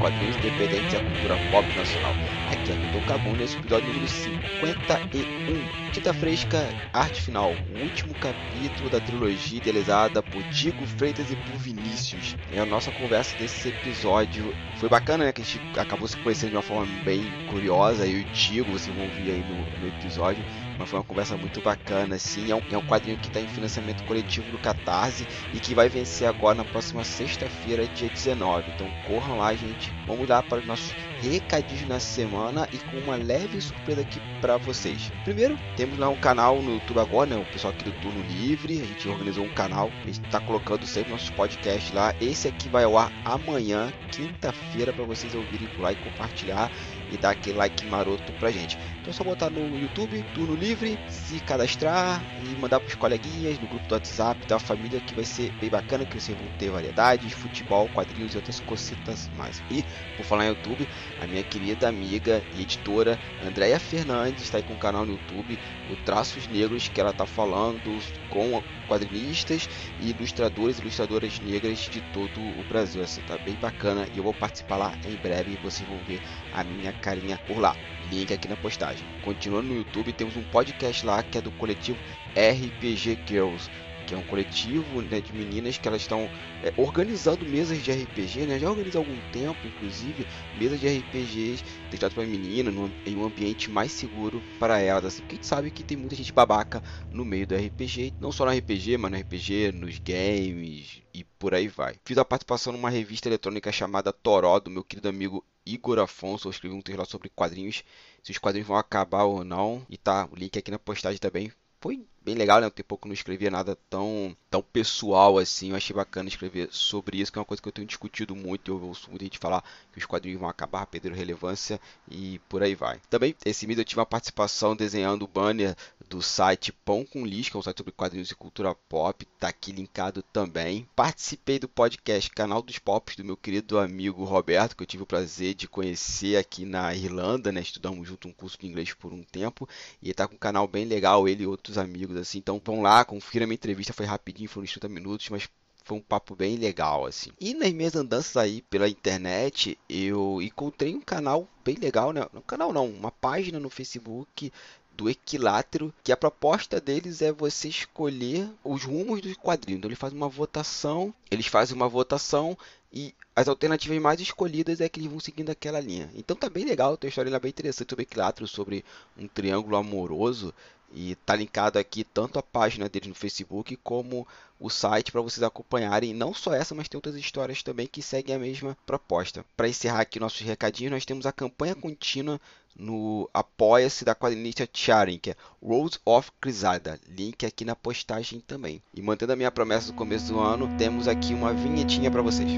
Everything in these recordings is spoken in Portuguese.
quadrinhos independentes e a cultura pop nacional. Aqui é Milton Cabum nesse episódio número 51. Tinta Fresca, Arte Final, o último capítulo da trilogia idealizada por Diego Freitas e por Vinícius. É a nossa conversa desse episódio. Foi bacana, né? Que a gente acabou se conhecendo de uma forma bem curiosa. E o Diego, vocês vão ouvir aí no, no episódio mas foi uma conversa muito bacana, assim. É um, é um quadrinho que está em financiamento coletivo do Catarse e que vai vencer agora na próxima sexta-feira, dia 19. Então corram lá, gente. Vamos lá para os nossos recadinhos na semana e com uma leve surpresa aqui para vocês. Primeiro, temos lá um canal no YouTube agora, né? O pessoal aqui do Turno Livre. A gente organizou um canal. A gente está colocando sempre nossos podcasts lá. Esse aqui vai ao ar amanhã, quinta-feira, para vocês ouvirem por lá e compartilhar e dar aquele like maroto pra gente. Então é só botar no YouTube, turno livre, se cadastrar e mandar pros coleguinhas no grupo do WhatsApp da família que vai ser bem bacana, que vocês vão ter variedades, futebol, quadrinhos e outras cositas mais. E, por falar em YouTube, a minha querida amiga e editora Andréia Fernandes está aí com o canal no YouTube, o Traços Negros, que ela está falando com quadrinistas e ilustradores e ilustradoras negras de todo o Brasil. Assim, tá bem bacana e eu vou participar lá em breve e vocês vão ver a minha carinha por lá. Link aqui na postagem. Continuando no YouTube, temos um podcast lá que é do coletivo RPG Girls que é um coletivo né, de meninas que elas estão é, organizando mesas de RPG, né? Já organizam há algum tempo, inclusive, mesas de RPGs deixadas para meninas em um ambiente mais seguro para elas, assim, porque a gente sabe que tem muita gente babaca no meio do RPG, não só no RPG, mas no RPG, nos games e por aí vai. Fiz a participação numa revista eletrônica chamada Toró, do meu querido amigo Igor Afonso. Eu escrevi um texto lá sobre quadrinhos, se os quadrinhos vão acabar ou não. E tá, o link aqui na postagem também. Foi bem legal, né? Tem pouco não escrevia nada tão, tão pessoal assim. Eu achei bacana escrever sobre isso, que é uma coisa que eu tenho discutido muito. Eu ouço muita gente falar que os quadrinhos vão acabar, perderam relevância e por aí vai. Também, esse mês eu tive uma participação desenhando o banner do site Pão com Lixo, que é um site sobre quadrinhos e cultura pop. Tá aqui linkado também. Participei do podcast Canal dos Pops do meu querido amigo Roberto, que eu tive o prazer de conhecer aqui na Irlanda, né? Estudamos junto um curso de inglês por um tempo. E ele tá com um canal bem legal, ele e outros amigos assim. Então vão lá, confira minha entrevista, foi rapidinho, foram 30 minutos, mas foi um papo bem legal, assim. E nas minhas andanças aí pela internet, eu encontrei um canal bem legal, né? Um canal não, uma página no Facebook do Equilátero, que a proposta deles é você escolher os rumos do quadrinho. Então ele faz uma votação, eles fazem uma votação e as alternativas mais escolhidas é que eles vão seguindo aquela linha. Então tá bem legal, tem uma história bem interessante sobre Equilátero, sobre um triângulo amoroso e tá linkado aqui tanto a página deles no Facebook como o site para vocês acompanharem não só essa, mas tem outras histórias também que seguem a mesma proposta. Para encerrar aqui nossos recadinhos, nós temos a campanha contínua no Apoia-se da quadrinista Charing, que é Rose of Crisada. Link aqui na postagem também. E mantendo a minha promessa do começo do ano, temos aqui uma vinhetinha para vocês.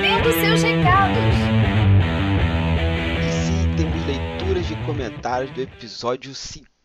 Lendo seus recados de comentários do episódio 50,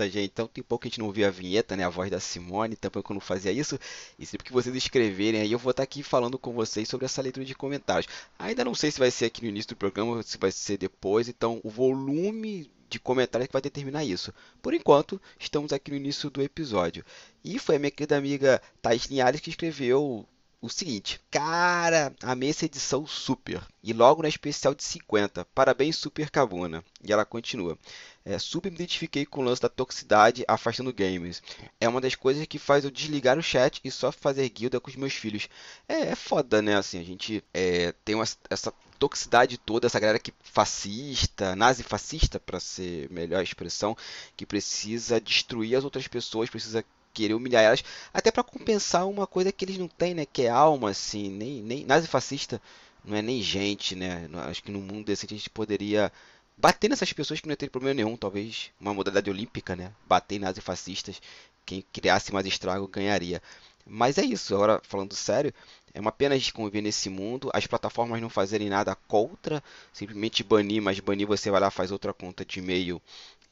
gente. Então tem pouco que a gente não ouvia a vinheta, né? A voz da Simone, também quando fazia isso. E sempre que vocês escreverem aí, eu vou estar aqui falando com vocês sobre essa leitura de comentários. Ainda não sei se vai ser aqui no início do programa se vai ser depois. Então o volume de comentários que vai determinar isso. Por enquanto, estamos aqui no início do episódio. E foi a minha querida amiga Thais Linhares que escreveu o seguinte: Cara, amei essa edição super. E logo na especial de 50. Parabéns, Super Cabuna. E ela continua. É, super me identifiquei com o lance da toxicidade afastando games. É uma das coisas que faz eu desligar o chat e só fazer guilda com os meus filhos. É, é foda, né? Assim, a gente é, tem uma, essa toxicidade toda, essa galera que fascista, nazi-fascista, para ser melhor a expressão, que precisa destruir as outras pessoas, precisa querer humilhar elas, até para compensar uma coisa que eles não têm, né? Que é alma, assim, nem, nem nazi-fascista não é nem gente, né? Acho que no mundo decente a gente poderia bater nessas pessoas que não ia ter problema nenhum, talvez uma modalidade olímpica, né? Bater em nazifascistas, quem criasse mais estrago ganharia. Mas é isso, agora falando sério, é uma pena a gente conviver nesse mundo, as plataformas não fazerem nada contra, simplesmente banir, mas banir você vai lá, faz outra conta de e-mail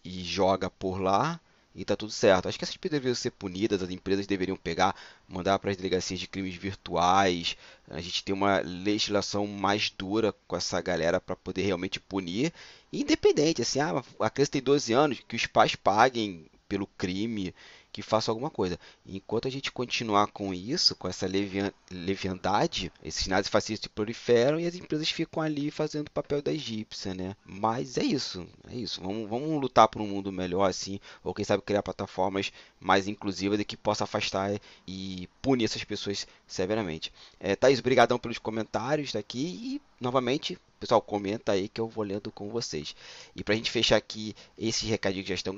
e joga por lá e tá tudo certo. Acho que essas pessoas deveriam ser punidas, as empresas deveriam pegar, mandar para as delegacias de crimes virtuais. A gente tem uma legislação mais dura com essa galera para poder realmente punir. Independente, assim, ah, a criança tem 12 anos, que os pais paguem pelo crime que faça alguma coisa. Enquanto a gente continuar com isso, com essa levian, leviandade, esses nazifascistas proliferam e as empresas ficam ali fazendo o papel da egípcia, né? Mas é isso, é isso. Vamos, vamos lutar por um mundo melhor assim, ou quem sabe criar plataformas mais inclusivas e que possa afastar e punir essas pessoas severamente. É, Thaís, obrigadão pelos comentários daqui e novamente Pessoal, comenta aí que eu vou lendo com vocês. E para a gente fechar aqui esses recadinhos que já estão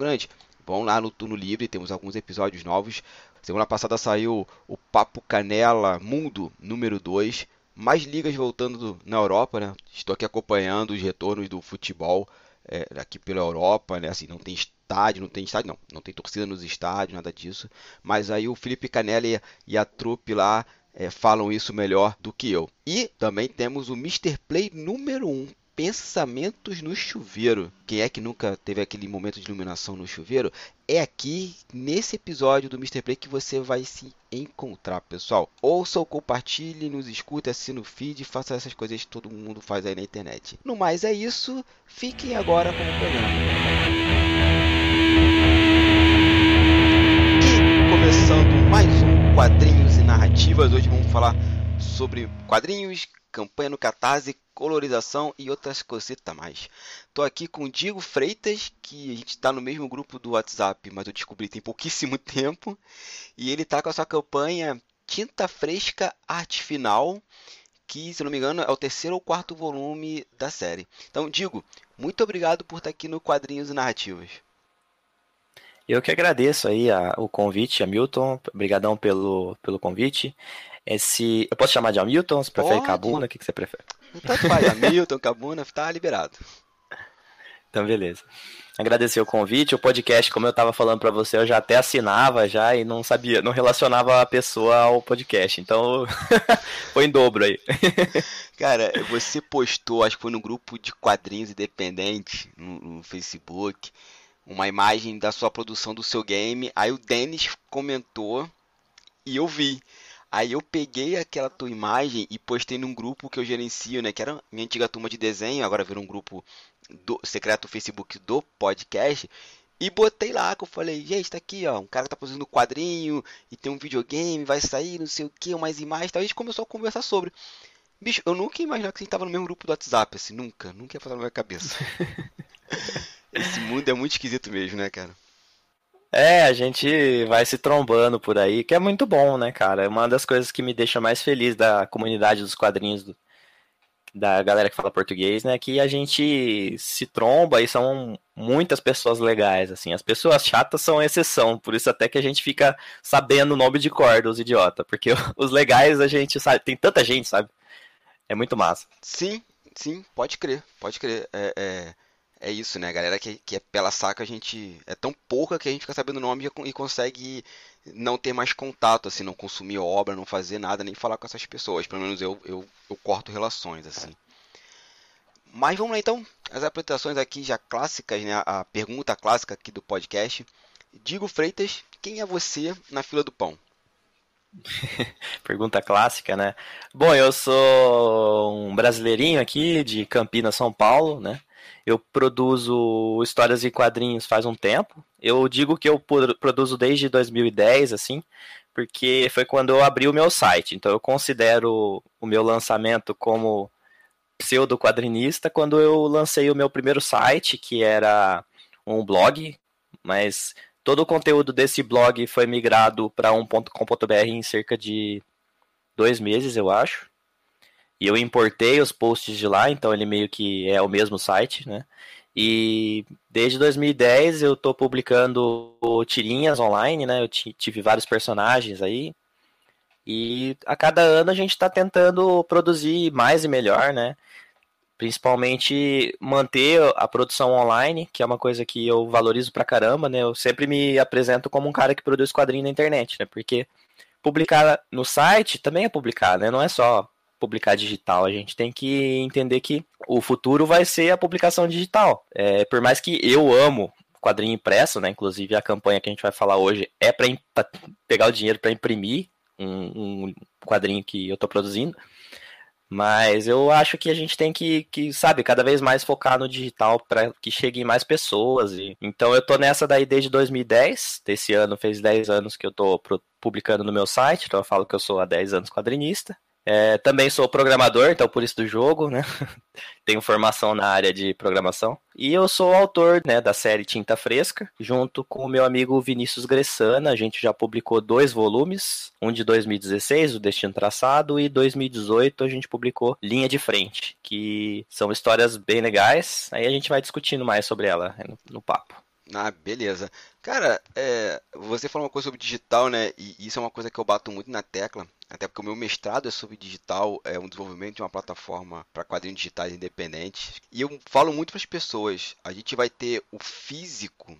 vão lá no Turno Livre, temos alguns episódios novos. Semana passada saiu o Papo Canela Mundo número 2. Mais ligas voltando na Europa, né? Estou aqui acompanhando os retornos do futebol é, aqui pela Europa, né? Assim, não tem estádio, não tem estádio, não, não tem torcida nos estádios, nada disso. Mas aí o Felipe Canela e, a trupe lá é, falam isso melhor do que eu. E também temos o Mr. Play número 1, Pensamentos no chuveiro. Quem é que nunca teve aquele momento de iluminação no chuveiro? É aqui nesse episódio do Mr. Play que você vai se encontrar, pessoal. Ouça ou compartilhe, nos escute, assine o feed, faça essas coisas que todo mundo faz aí na internet. No mais é isso, fiquem agora com o programa. E começando mais um quadrinhos e narrativas, hoje vamos falar sobre quadrinhos, campanha no Catarse, colorização e outras cositas mais. Tô aqui com o Diego Freitas, que a gente está no mesmo grupo do WhatsApp, mas eu descobri tem pouquíssimo tempo. E ele está com a sua campanha Tinta Fresca Arte Final, que, se não me engano, é o terceiro ou quarto volume da série. Então, Diego, muito obrigado por estar aqui no Quadrinhos e Narrativas. Eu que agradeço aí a, o convite, Hamilton. Obrigadão pelo, pelo convite. Esse, eu posso chamar de Hamilton? Você prefere Pode. Cabuna? O que, que você prefere? Tanto faz, Hamilton, Cabuna, tá liberado. Então, beleza. Agradecer o convite. O podcast, como eu estava falando para você, eu já até assinava já e não sabia, não relacionava a pessoa ao podcast. Então, foi em dobro aí. Cara, você postou, acho que foi no grupo de quadrinhos independentes no, no Facebook, uma imagem da sua produção do seu game. Aí o Denis comentou e eu vi. Aí eu peguei aquela tua imagem e postei num grupo que eu gerencio, né? Que era minha antiga turma de desenho, agora virou um grupo do secreto Facebook do podcast. E botei lá, que eu falei, gente, tá aqui, ó, um cara tá produzindo quadrinho e tem um videogame, vai sair, não sei o que, umas imagens, tal. a gente começou a conversar sobre. Bicho, eu nunca ia imaginar que a gente tava no mesmo grupo do WhatsApp, assim, nunca, nunca ia passar na minha cabeça. Esse mundo é muito esquisito mesmo, né, cara? É, a gente vai se trombando por aí, que é muito bom, né, cara? É uma das coisas que me deixa mais feliz da comunidade dos quadrinhos, do, da galera que fala português, né? Que a gente se tromba e são muitas pessoas legais, assim. As pessoas chatas são exceção, por isso até que a gente fica sabendo o nome de cor dos idiota, porque os legais a gente sabe, tem tanta gente, sabe? É muito massa. Sim, sim, pode crer, pode crer. É, é é isso, né? A galera que, que é pela saca, a gente. É tão pouca que a gente fica sabendo o nome e consegue não ter mais contato, assim, não consumir obra, não fazer nada, nem falar com essas pessoas. Pelo menos eu, eu, eu corto relações, assim. Mas vamos lá então, as apresentações aqui já clássicas, né? A pergunta clássica aqui do podcast. Digo Freitas, quem é você na fila do pão? Pergunta clássica, né? Bom, eu sou um brasileirinho aqui de Campinas, São Paulo, né? Eu produzo histórias e quadrinhos faz um tempo. Eu digo que eu produzo desde 2010, assim, porque foi quando eu abri o meu site. Então eu considero o meu lançamento como pseudo quadrinista quando eu lancei o meu primeiro site, que era um blog, mas todo o conteúdo desse blog foi migrado para um.com.br em cerca de dois meses, eu acho. E eu importei os posts de lá, então ele meio que é o mesmo site, né? E desde 2010 eu tô publicando tirinhas online, né? Eu tive vários personagens aí. E a cada ano a gente está tentando produzir mais e melhor, né? Principalmente manter a produção online, que é uma coisa que eu valorizo pra caramba, né? Eu sempre me apresento como um cara que produz quadrinho na internet, né? Porque publicar no site também é publicar, né? Não é só publicar digital. A gente tem que entender que o futuro vai ser a publicação digital. É, por mais que eu amo quadrinho impresso, né? Inclusive a campanha que a gente vai falar hoje é para pegar o dinheiro para imprimir um, um, quadrinho que eu estou produzindo. Mas eu acho que a gente tem que, que sabe, cada vez mais focar no digital para que cheguem mais pessoas. E... Então eu tô nessa daí desde 2010. Desse ano fez 10 anos que eu tô publicando no meu site, então eu falo que eu sou há 10 anos quadrinista. É, também sou programador, então por isso do jogo, né? Tenho formação na área de programação. E eu sou autor né, da série Tinta Fresca, junto com o meu amigo Vinícius Gressana. A gente já publicou dois volumes, um de 2016, O Destino Traçado, e 2018 a gente publicou Linha de Frente, que são histórias bem legais. Aí a gente vai discutindo mais sobre ela no, no papo. Ah, beleza. Cara, é, você falou uma coisa sobre digital, né? E isso é uma coisa que eu bato muito na tecla. Até porque o meu mestrado é sobre digital, é um desenvolvimento de uma plataforma para quadrinhos digitais independentes. E eu falo muito para as pessoas: a gente vai ter o físico,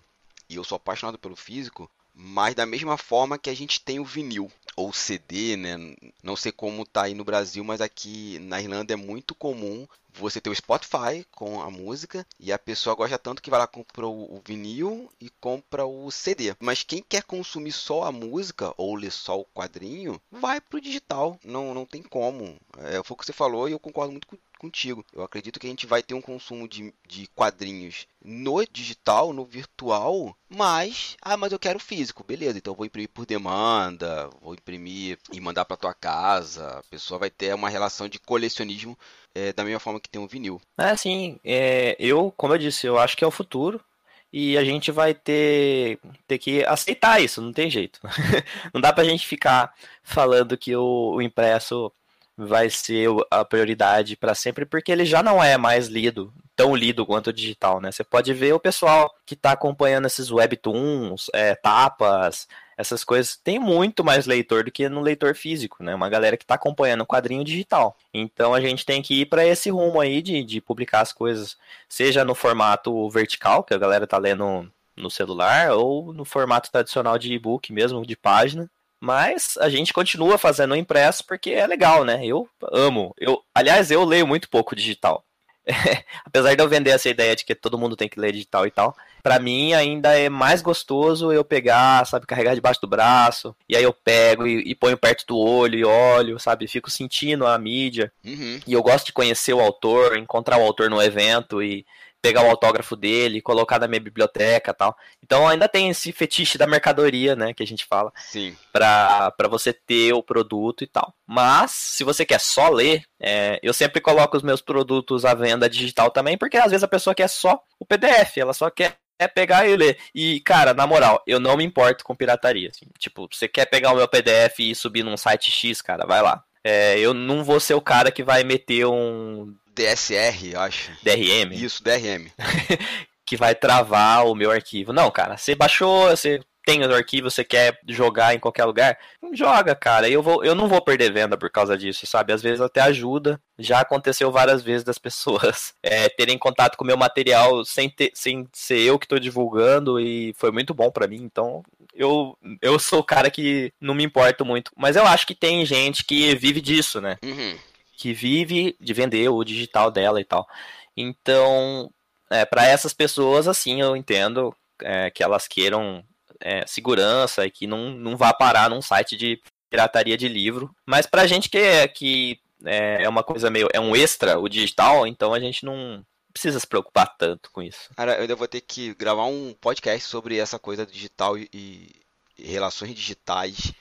e eu sou apaixonado pelo físico, mas da mesma forma que a gente tem o vinil ou CD, né? Não sei como tá aí no Brasil, mas aqui na Irlanda é muito comum você ter o Spotify com a música e a pessoa gosta tanto que vai lá compra o vinil e compra o CD. Mas quem quer consumir só a música ou ler só o quadrinho, vai pro digital. Não, não tem como. É, foi o que você falou e eu concordo muito contigo. Eu acredito que a gente vai ter um consumo de, de quadrinhos no digital, no virtual, mas, ah, mas eu quero físico, beleza, então eu vou imprimir por demanda, vou imprimir e mandar para tua casa, a pessoa vai ter uma relação de colecionismo é, da mesma forma que tem um vinil. É, sim, é, eu, como eu disse, eu acho que é o futuro, e a gente vai ter, ter que aceitar isso, não tem jeito. não dá pra gente ficar falando que o, o impresso vai ser a prioridade para sempre, porque ele já não é mais lido, tão lido quanto o digital, né? Você pode ver o pessoal que está acompanhando esses webtoons, é, tapas, essas coisas, tem muito mais leitor do que no leitor físico, né? Uma galera que está acompanhando o quadrinho digital. Então a gente tem que ir para esse rumo aí de, de publicar as coisas, seja no formato vertical, que a galera tá lendo no celular, ou no formato tradicional de e-book mesmo, de página, mas a gente continua fazendo impresso porque é legal, né? Eu amo. Eu, aliás, eu leio muito pouco digital. Apesar de eu vender essa ideia de que todo mundo tem que ler digital e tal, para mim ainda é mais gostoso eu pegar, sabe, carregar debaixo do braço, e aí eu pego e, e ponho perto do olho e olho, sabe, fico sentindo a mídia. Uhum. E eu gosto de conhecer o autor, encontrar o autor no evento e pegar o autógrafo dele, colocar na minha biblioteca tal. Então ainda tem esse fetiche da mercadoria, né, que a gente fala. Sim. Pra, pra você ter o produto e tal. Mas, se você quer só ler, é, eu sempre coloco os meus produtos à venda digital também, porque às vezes a pessoa quer só o PDF, ela só quer é pegar e ler. E, cara, na moral, eu não me importo com pirataria. Assim. Tipo, você quer pegar o meu PDF e subir num site X, cara, vai lá. É, eu não vou ser o cara que vai meter um DSR, eu acho. DRM. Isso, DRM. que vai travar o meu arquivo. Não, cara, você baixou, você tem o arquivo, você quer jogar em qualquer lugar, joga, cara. Eu, vou, eu não vou perder venda por causa disso, sabe? Às vezes até ajuda. Já aconteceu várias vezes das pessoas é, terem contato com o meu material sem, ter, sem ser eu que estou divulgando e foi muito bom para mim. Então, eu, eu sou o cara que não me importo muito. Mas eu acho que tem gente que vive disso, né? Uhum que vive de vender o digital dela e tal. Então, é, para essas pessoas, assim, eu entendo é, que elas queiram é, segurança e que não, não vá parar num site de pirataria de livro. Mas pra gente que é, que é, é uma coisa meio. é um extra o digital, então a gente não precisa se preocupar tanto com isso. Cara, eu ainda vou ter que gravar um podcast sobre essa coisa digital e, e relações digitais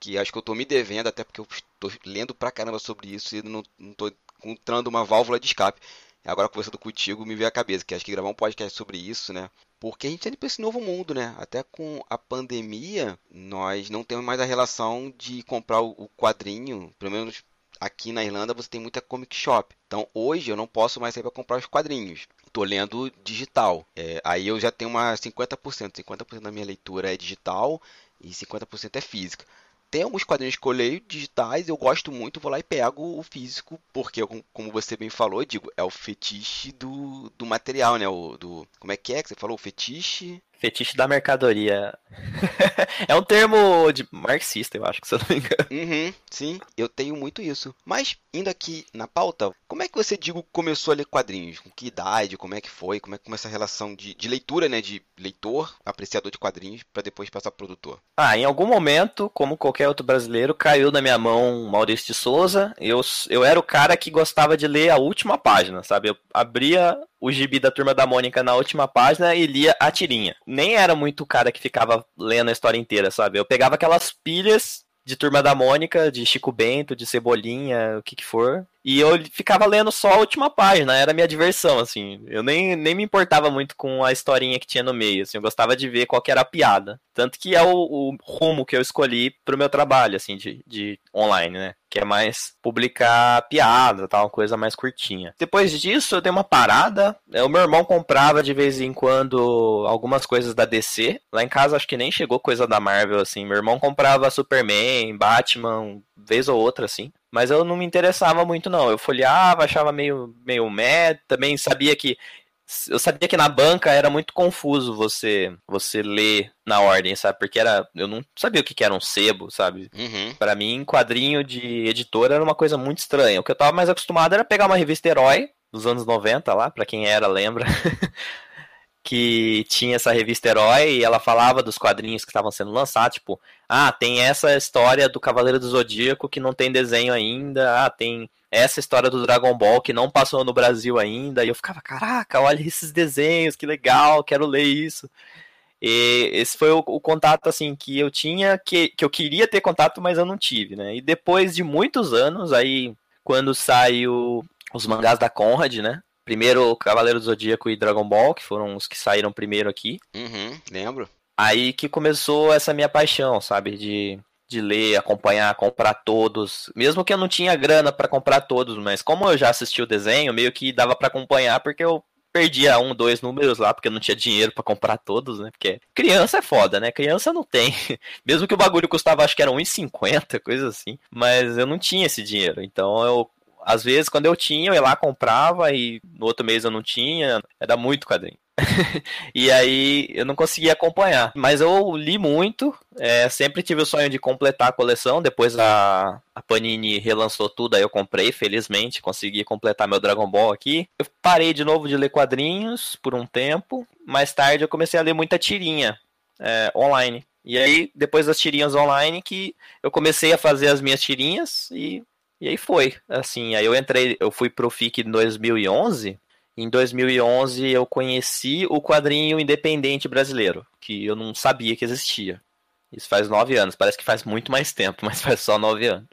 que acho que eu tô me devendo, até porque eu tô lendo pra caramba sobre isso e não, tô encontrando uma válvula de escape. Agora conversando contigo me veio a cabeça que acho que gravar um podcast sobre isso, né? Porque a gente tá indo para esse novo mundo, né? Até com a pandemia, nós não temos mais a relação de comprar o quadrinho, pelo menos aqui na Irlanda você tem muita comic shop. Então hoje eu não posso mais sair para comprar os quadrinhos. Estou lendo digital. É, aí eu já tenho uma 50%. 50% da minha leitura é digital e 50% é física. Tem alguns quadrinhos que eu leio digitais, eu gosto muito, vou lá e pego o físico, porque, como você bem falou, digo, é o fetiche do, do material, né? O, do, como é que é que você falou? O fetiche? Fetiche da mercadoria. é um termo de marxista, eu acho, que se eu não me engano. Uhum, sim, eu tenho muito isso. Mas, indo aqui na pauta, como é que você, digo, começou a ler quadrinhos? Com que idade? Como é que foi? Como é que começa a relação de, de leitura, né? De leitor, apreciador de quadrinhos, para depois passar pro produtor? Ah, em algum momento, como qualquer outro brasileiro, caiu na minha mão Maurício de Souza. Eu, eu era o cara que gostava de ler a última página, sabe? Eu abria o gibi da Turma da Mônica na última página e lia a tirinha. Nem era muito o cara que ficava lendo a história inteira, sabe? Eu pegava aquelas pilhas de Turma da Mônica, de Chico Bento, de Cebolinha, o que que for, e eu ficava lendo só a última página, era minha diversão, assim. Eu nem, nem me importava muito com a historinha que tinha no meio, assim. Eu gostava de ver qual que era a piada. Tanto que é o, o rumo que eu escolhi pro meu trabalho, assim, de, de online, né? Que é mais publicar piada, tal, uma coisa mais curtinha. Depois disso, eu dei uma parada. É, o meu irmão comprava de vez em quando algumas coisas da DC. Lá em casa, acho que nem chegou coisa da Marvel, assim. Meu irmão comprava Superman, Batman, vez ou outra, assim. Mas eu não me interessava muito, não. Eu folheava, achava meio, meio meh. Também sabia que. Eu sabia que na banca era muito confuso você você ler na ordem, sabe? Porque era. Eu não sabia o que era um sebo, sabe? Uhum. Para mim, quadrinho de editora era uma coisa muito estranha. O que eu tava mais acostumado era pegar uma revista Herói dos anos 90 lá, para quem era, lembra. que tinha essa revista Herói e ela falava dos quadrinhos que estavam sendo lançados, tipo, ah, tem essa história do Cavaleiro do Zodíaco que não tem desenho ainda, ah, tem essa história do Dragon Ball que não passou no Brasil ainda, e eu ficava, caraca, olha esses desenhos, que legal, quero ler isso. E esse foi o, o, contato assim que eu tinha, que, que eu queria ter contato, mas eu não tive, né? E depois de muitos anos, aí quando saiu os mangás da Conrad, né? Primeiro Cavaleiro do Zodíaco e Dragon Ball, que foram os que saíram primeiro aqui. Uhum, lembro. Aí que começou essa minha paixão, sabe? De, de ler, acompanhar, comprar todos. Mesmo que eu não tinha grana para comprar todos, mas como eu já assisti o desenho, meio que dava para acompanhar, porque eu perdia um, dois números lá, porque eu não tinha dinheiro para comprar todos, né? Porque criança é foda, né? Criança não tem. Mesmo que o bagulho custava, acho que era 1,50, coisa assim. Mas eu não tinha esse dinheiro. Então eu às vezes, quando eu tinha, eu ia lá, comprava, e no outro mês eu não tinha. Era muito quadrinho. e aí eu não conseguia acompanhar. Mas eu li muito, é, sempre tive o sonho de completar a coleção. Depois a, a Panini relançou tudo, aí eu comprei, felizmente, consegui completar meu Dragon Ball aqui. Eu parei de novo de ler quadrinhos por um tempo. Mais tarde eu comecei a ler muita tirinha é, online. E aí, depois das tirinhas online, que eu comecei a fazer as minhas tirinhas e e aí foi, assim, aí eu entrei, eu fui pro FIC em 2011. Em 2011 eu conheci o quadrinho independente brasileiro, que eu não sabia que existia. Isso faz nove anos, parece que faz muito mais tempo, mas faz só nove anos.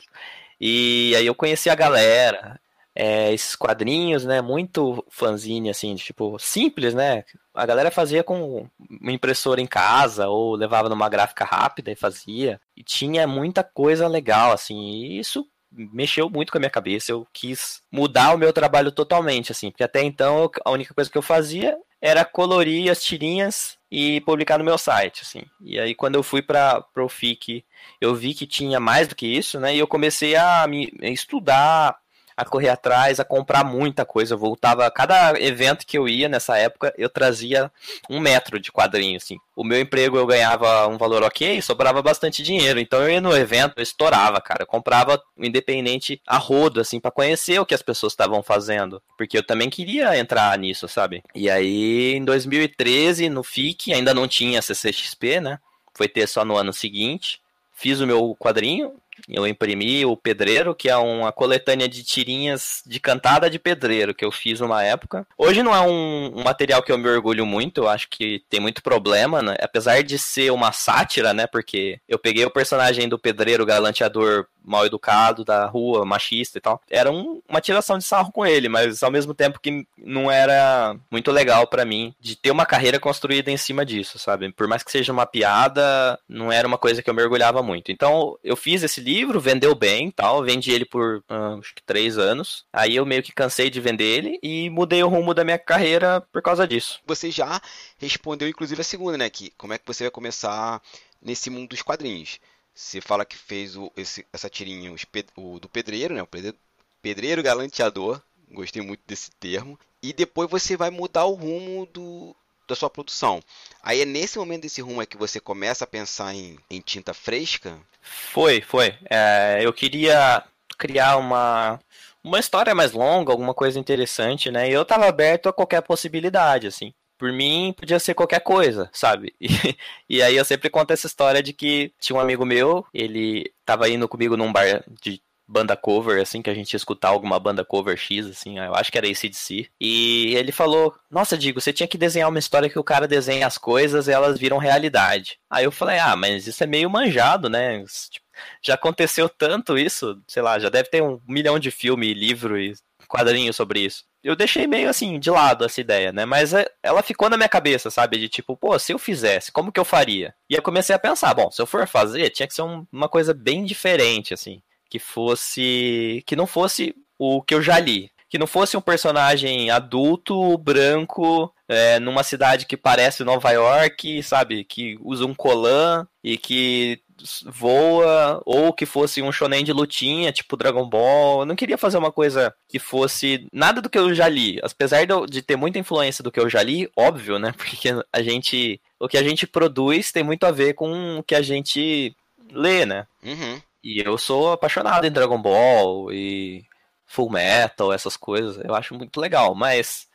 E aí eu conheci a galera, é, esses quadrinhos, né, muito fanzine, assim, tipo, simples, né? A galera fazia com uma impressora em casa ou levava numa gráfica rápida e fazia. E tinha muita coisa legal, assim, e isso mexeu muito com a minha cabeça. Eu quis mudar o meu trabalho totalmente, assim, porque até então a única coisa que eu fazia era colorir as tirinhas e publicar no meu site, assim. E aí quando eu fui para o FIC, eu vi que tinha mais do que isso, né? E eu comecei a me a estudar a correr atrás, a comprar muita coisa. Eu voltava, cada evento que eu ia nessa época, eu trazia um metro de quadrinho, assim. O meu emprego eu ganhava um valor ok, sobrava bastante dinheiro. Então eu ia no evento, eu estourava, cara. Eu comprava independente a rodo, assim, para conhecer o que as pessoas estavam fazendo. Porque eu também queria entrar nisso, sabe? E aí, em 2013, no FIC, ainda não tinha CCXP, né? Foi ter só no ano seguinte. Fiz o meu quadrinho, eu imprimi o Pedreiro, que é uma coletânea de tirinhas de cantada de pedreiro que eu fiz uma época. Hoje não é um, um, material que eu me orgulho muito, eu acho que tem muito problema, né? Apesar de ser uma sátira, né? Porque eu peguei o personagem do pedreiro galanteador mal educado da rua, machista e tal. Era um, uma tiração de sarro com ele, mas ao mesmo tempo que não era muito legal para mim de ter uma carreira construída em cima disso, sabe? Por mais que seja uma piada, não era uma coisa que eu mergulhava muito. Então eu fiz esse livro, vendeu bem tal, vendi ele por uh, acho que três anos. Aí eu meio que cansei de vender ele e mudei o rumo da minha carreira por causa disso. Você já respondeu inclusive a segunda, né? Que como é que você vai começar nesse mundo dos quadrinhos? Você fala que fez o, esse, essa tirinha o, do pedreiro, né? O pedreiro, pedreiro galanteador. Gostei muito desse termo. E depois você vai mudar o rumo do, da sua produção. Aí é nesse momento desse rumo é que você começa a pensar em, em tinta fresca? Foi, foi. É, eu queria criar uma, uma história mais longa, alguma coisa interessante, né? E eu tava aberto a qualquer possibilidade, assim. Por mim, podia ser qualquer coisa, sabe? E, e aí eu sempre conto essa história de que tinha um amigo meu, ele tava indo comigo num bar de banda cover, assim, que a gente ia escutar alguma banda cover X, assim, eu acho que era ACDC. E ele falou, nossa, Digo, você tinha que desenhar uma história que o cara desenha as coisas e elas viram realidade. Aí eu falei, ah, mas isso é meio manjado, né? Tipo, já aconteceu tanto isso, sei lá, já deve ter um milhão de filme, livro e quadrinho sobre isso. Eu deixei meio assim, de lado essa ideia, né? Mas é, ela ficou na minha cabeça, sabe? De tipo, pô, se eu fizesse, como que eu faria? E eu comecei a pensar, bom, se eu for fazer, tinha que ser um, uma coisa bem diferente, assim que fosse. que não fosse o que eu já li. Que não fosse um personagem adulto, branco, é, numa cidade que parece Nova York, sabe? Que usa um colã e que voa, ou que fosse um shonen de lutinha, tipo Dragon Ball. Eu não queria fazer uma coisa que fosse nada do que eu já li. Apesar de ter muita influência do que eu já li, óbvio, né? Porque a gente. O que a gente produz tem muito a ver com o que a gente lê, né? Uhum. E eu sou apaixonado em Dragon Ball e Full Metal, essas coisas. Eu acho muito legal, mas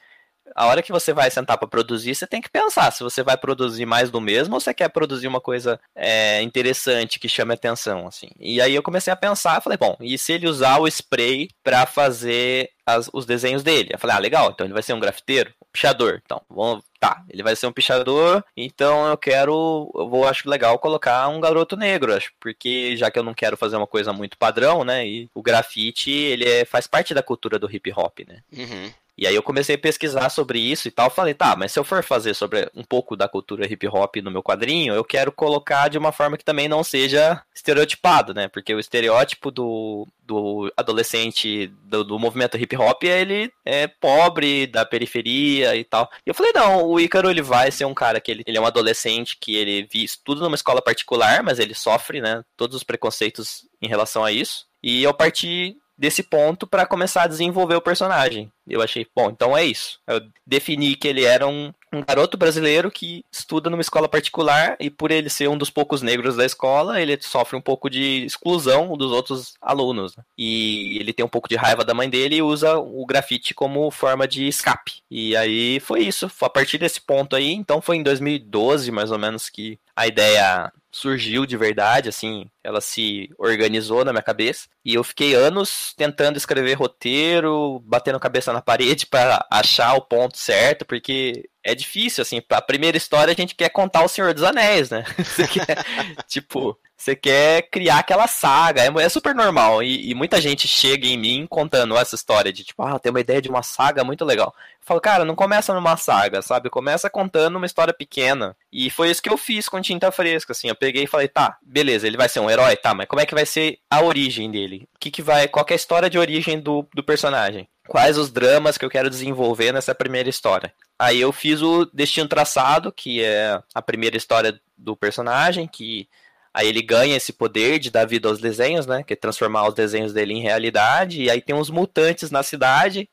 a hora que você vai sentar para produzir, você tem que pensar se você vai produzir mais do mesmo ou você quer produzir uma coisa é, interessante que chame atenção, assim. E aí eu comecei a pensar, falei, bom, e se ele usar o spray para fazer as, os desenhos dele? Eu falei, ah, legal, então ele vai ser um grafiteiro, um pichador. Então, vamos, tá, ele vai ser um pichador, então eu quero, eu vou, acho legal colocar um garoto negro, acho, porque já que eu não quero fazer uma coisa muito padrão, né, e o grafite, ele é, faz parte da cultura do hip hop, né. Uhum. E aí eu comecei a pesquisar sobre isso e tal. Falei, tá, mas se eu for fazer sobre um pouco da cultura hip hop no meu quadrinho, eu quero colocar de uma forma que também não seja estereotipado, né? Porque o estereótipo do, do adolescente do, do movimento hip hop, ele é pobre, da periferia e tal. E eu falei, não, o Ícaro ele vai ser um cara que ele, ele é um adolescente que ele estuda numa escola particular, mas ele sofre, né, todos os preconceitos em relação a isso. E eu parti desse ponto para começar a desenvolver o personagem. Eu achei, bom, então é isso. Eu defini que ele era um, um garoto brasileiro que estuda numa escola particular e por ele ser um dos poucos negros da escola, ele sofre um pouco de exclusão dos outros alunos. Né? E ele tem um pouco de raiva da mãe dele e usa o grafite como forma de escape. E aí foi isso. A partir desse ponto aí, então foi em 2012 mais ou menos que a ideia surgiu de verdade, assim, ela se organizou na minha cabeça. E eu fiquei anos tentando escrever roteiro, batendo cabeça na parede para achar o ponto certo, porque é difícil, assim, a primeira história a gente quer contar o Senhor dos Anéis, né? Quer, tipo, você quer criar aquela saga, é, é super normal. E, e, muita gente chega em mim contando essa história de tipo, ah, tem uma ideia de uma saga muito legal. Eu falo, cara, não começa numa saga, sabe? Começa contando uma história pequena. E foi isso que eu fiz com Tinta Fresca, assim. Eu peguei e falei, tá, beleza, ele vai ser um herói, tá, mas como é que vai ser a origem dele? O que, que vai. Qual que é a história de origem do, do personagem? Quais os dramas que eu quero desenvolver nessa primeira história? Aí eu fiz o Destino Traçado, que é a primeira história do personagem, que Aí ele ganha esse poder de dar vida aos desenhos, né? Que é transformar os desenhos dele em realidade. E aí tem uns mutantes na cidade,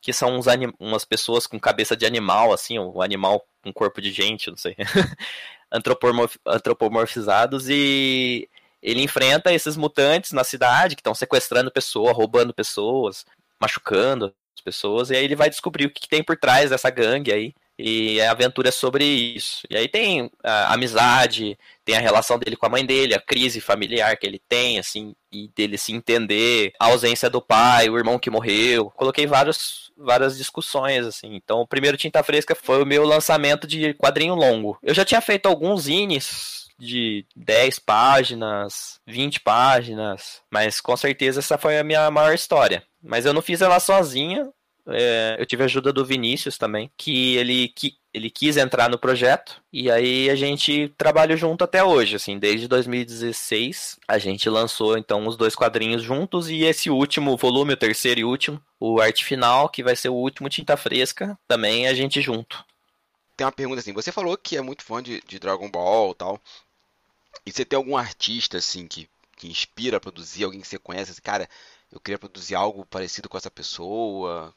que são uns umas pessoas com cabeça de animal, assim, um animal com corpo de gente, não sei. Antropomorf antropomorfizados. E ele enfrenta esses mutantes na cidade que estão sequestrando pessoas, roubando pessoas, machucando as pessoas. E aí ele vai descobrir o que, que tem por trás dessa gangue aí. E a aventura é sobre isso. E aí tem a amizade, tem a relação dele com a mãe dele, a crise familiar que ele tem, assim, e dele se entender, a ausência do pai, o irmão que morreu. Coloquei vários, várias discussões, assim. Então, o primeiro Tinta Fresca foi o meu lançamento de quadrinho longo. Eu já tinha feito alguns zines de 10 páginas, 20 páginas, mas com certeza essa foi a minha maior história. Mas eu não fiz ela sozinha, é, eu tive a ajuda do Vinícius também, que ele, que ele quis entrar no projeto e aí a gente trabalha junto até hoje, assim, desde 2016 a gente lançou então os dois quadrinhos juntos e esse último volume, o terceiro e último, o arte final, que vai ser o último tinta fresca, também a gente junto. Tem uma pergunta assim, você falou que é muito fã de, de Dragon Ball e tal, e você tem algum artista assim que, que inspira a produzir, alguém que você conhece, assim, cara, eu queria produzir algo parecido com essa pessoa,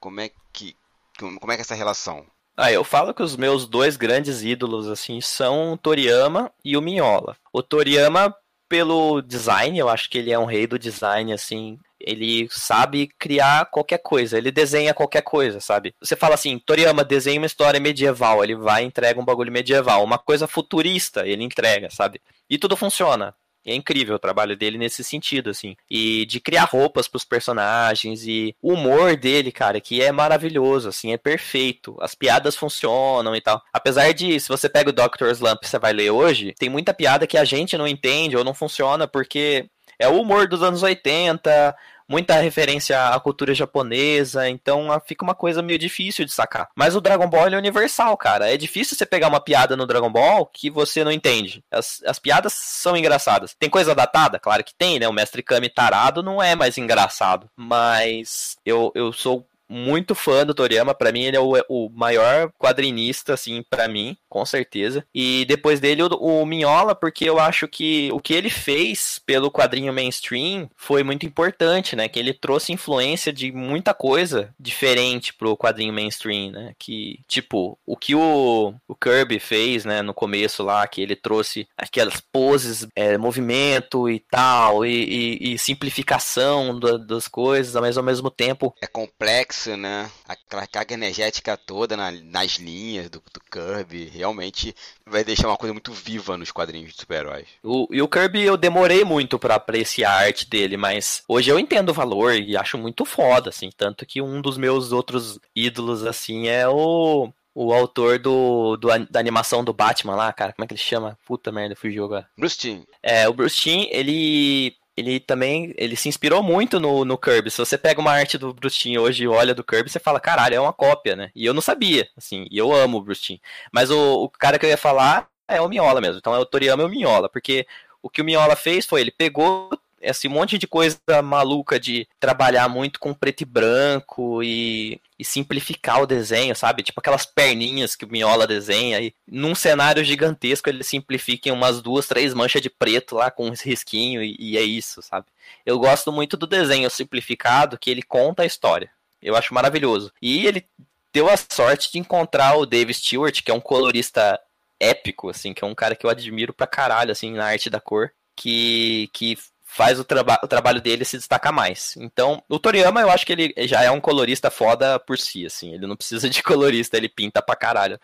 como é que como é que é essa relação? Ah, eu falo que os meus dois grandes ídolos, assim, são o Toriyama e o Mignola. O Toriyama, pelo design, eu acho que ele é um rei do design, assim, ele sabe criar qualquer coisa, ele desenha qualquer coisa, sabe? Você fala assim, Toriyama desenha uma história medieval, ele vai e entrega um bagulho medieval, uma coisa futurista, ele entrega, sabe? E tudo funciona. É incrível o trabalho dele nesse sentido, assim. E de criar roupas pros personagens e o humor dele, cara, que é maravilhoso, assim, é perfeito. As piadas funcionam e tal. Apesar de, se você pega o Doctor Slump e você vai ler hoje, tem muita piada que a gente não entende ou não funciona porque é o humor dos anos 80, muita referência à cultura japonesa, então ah, fica uma coisa meio difícil de sacar. Mas o Dragon Ball é universal, cara. É difícil você pegar uma piada no Dragon Ball que você não entende. As, as piadas são engraçadas. Tem coisa datada? Claro que tem, né? O Mestre Kami tarado não é mais engraçado. Mas eu, eu sou muito fã do Toriyama, para mim ele é o, o maior quadrinista, assim, para mim, com certeza. E depois dele o, o Minhola, porque eu acho que o que ele fez pelo quadrinho mainstream foi muito importante, né? Que ele trouxe influência de muita coisa diferente pro quadrinho mainstream, né? Que, tipo, o que o, o Kirby fez, né, no começo lá, que ele trouxe aquelas poses, é, movimento e tal, e, e, e simplificação da, das coisas, mas ao mesmo tempo. É complexo né? Aquela carga energética toda na, nas linhas do, do, Kirby, realmente vai deixar uma coisa muito viva nos quadrinhos de super-heróis. e o Kirby eu demorei muito para apreciar a arte dele, mas hoje eu entendo o valor e acho muito foda, assim. Tanto que um dos meus outros ídolos, assim, é o o autor do, do, da animação do Batman lá, cara, como é que ele chama? Puta merda, fugiu agora. Bruce Timm. É, o Bruce Timm, ele ele também ele se inspirou muito no, no Kirby. Se você pega uma arte do Bruce hoje e olha do Kirby, você fala, caralho, é uma cópia, né? E eu não sabia, assim, e eu amo o Bruce Mas o, o cara que eu ia falar é o Miola mesmo. Então é o Toriyama e o Miola, porque o que o Miola fez foi, ele pegou esse monte de coisa maluca de trabalhar muito com preto e branco e, e, simplificar o desenho, sabe? Tipo aquelas perninhas que o Miola desenha e num cenário gigantesco ele simplifica em umas duas, três manchas de preto lá com uns risquinhos e, e é isso, sabe? Eu gosto muito do desenho simplificado que ele conta a história. Eu acho maravilhoso. E ele deu a sorte de encontrar o Dave Stewart, que é um colorista épico, assim, que é um cara que eu admiro pra caralho, assim, na arte da cor, que, que faz o, traba o trabalho dele se destacar mais. Então, o Toriyama, eu acho que ele já é um colorista foda por si, assim. Ele não precisa de colorista, ele pinta pra caralho.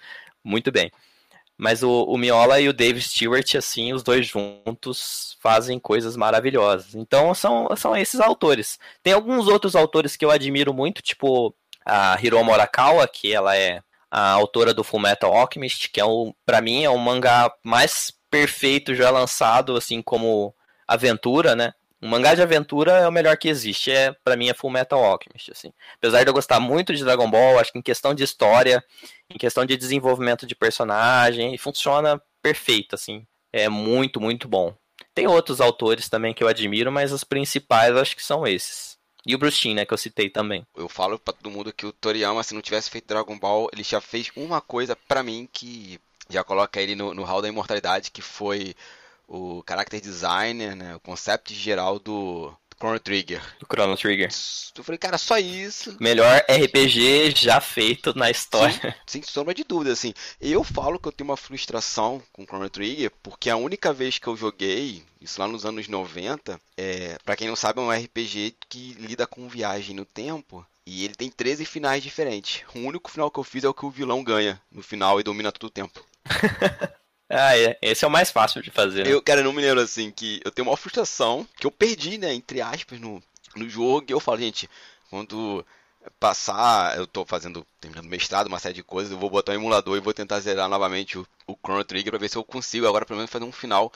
Muito bem. Mas o, o Miola e o Dave Stewart, assim, os dois juntos fazem coisas maravilhosas. Então, são, são esses autores. Tem alguns outros autores que eu admiro muito, tipo a Hiromo Arakawa, que ela é a autora do Fullmetal Alchemist, que é o, para mim é o mangá mais perfeito já lançado, assim como aventura, né? Um mangá de aventura é o melhor que existe. É, para mim, é Full Metal Alchemist, assim. Apesar de eu gostar muito de Dragon Ball, acho que em questão de história, em questão de desenvolvimento de personagem, funciona perfeito, assim. É muito, muito bom. Tem outros autores também que eu admiro, mas os principais acho que são esses. E o Timm, né, que eu citei também. Eu falo para todo mundo que o Toriyama, se não tivesse feito Dragon Ball, ele já fez uma coisa para mim que já coloca ele no, no hall da imortalidade, que foi o character designer, né, o concept geral do Chrono Trigger. Do Chrono Trigger. Eu falei, cara, só isso. Melhor RPG já feito na história. Sem, sem sombra de dúvida, assim. Eu falo que eu tenho uma frustração com Chrono Trigger, porque a única vez que eu joguei, isso lá nos anos 90, é, para quem não sabe, é um RPG que lida com viagem no tempo. E ele tem 13 finais diferentes. O único final que eu fiz é o que o vilão ganha no final e domina todo o tempo. Ah, é. Esse é o mais fácil de fazer. Né? Eu, cara, não me lembro assim que eu tenho uma frustração que eu perdi, né, entre aspas, no, no jogo. E eu falo, gente, quando passar, eu tô fazendo, terminando mestrado, uma série de coisas, eu vou botar um emulador e vou tentar zerar novamente o, o Chrono Trigger pra ver se eu consigo agora pelo menos fazer um final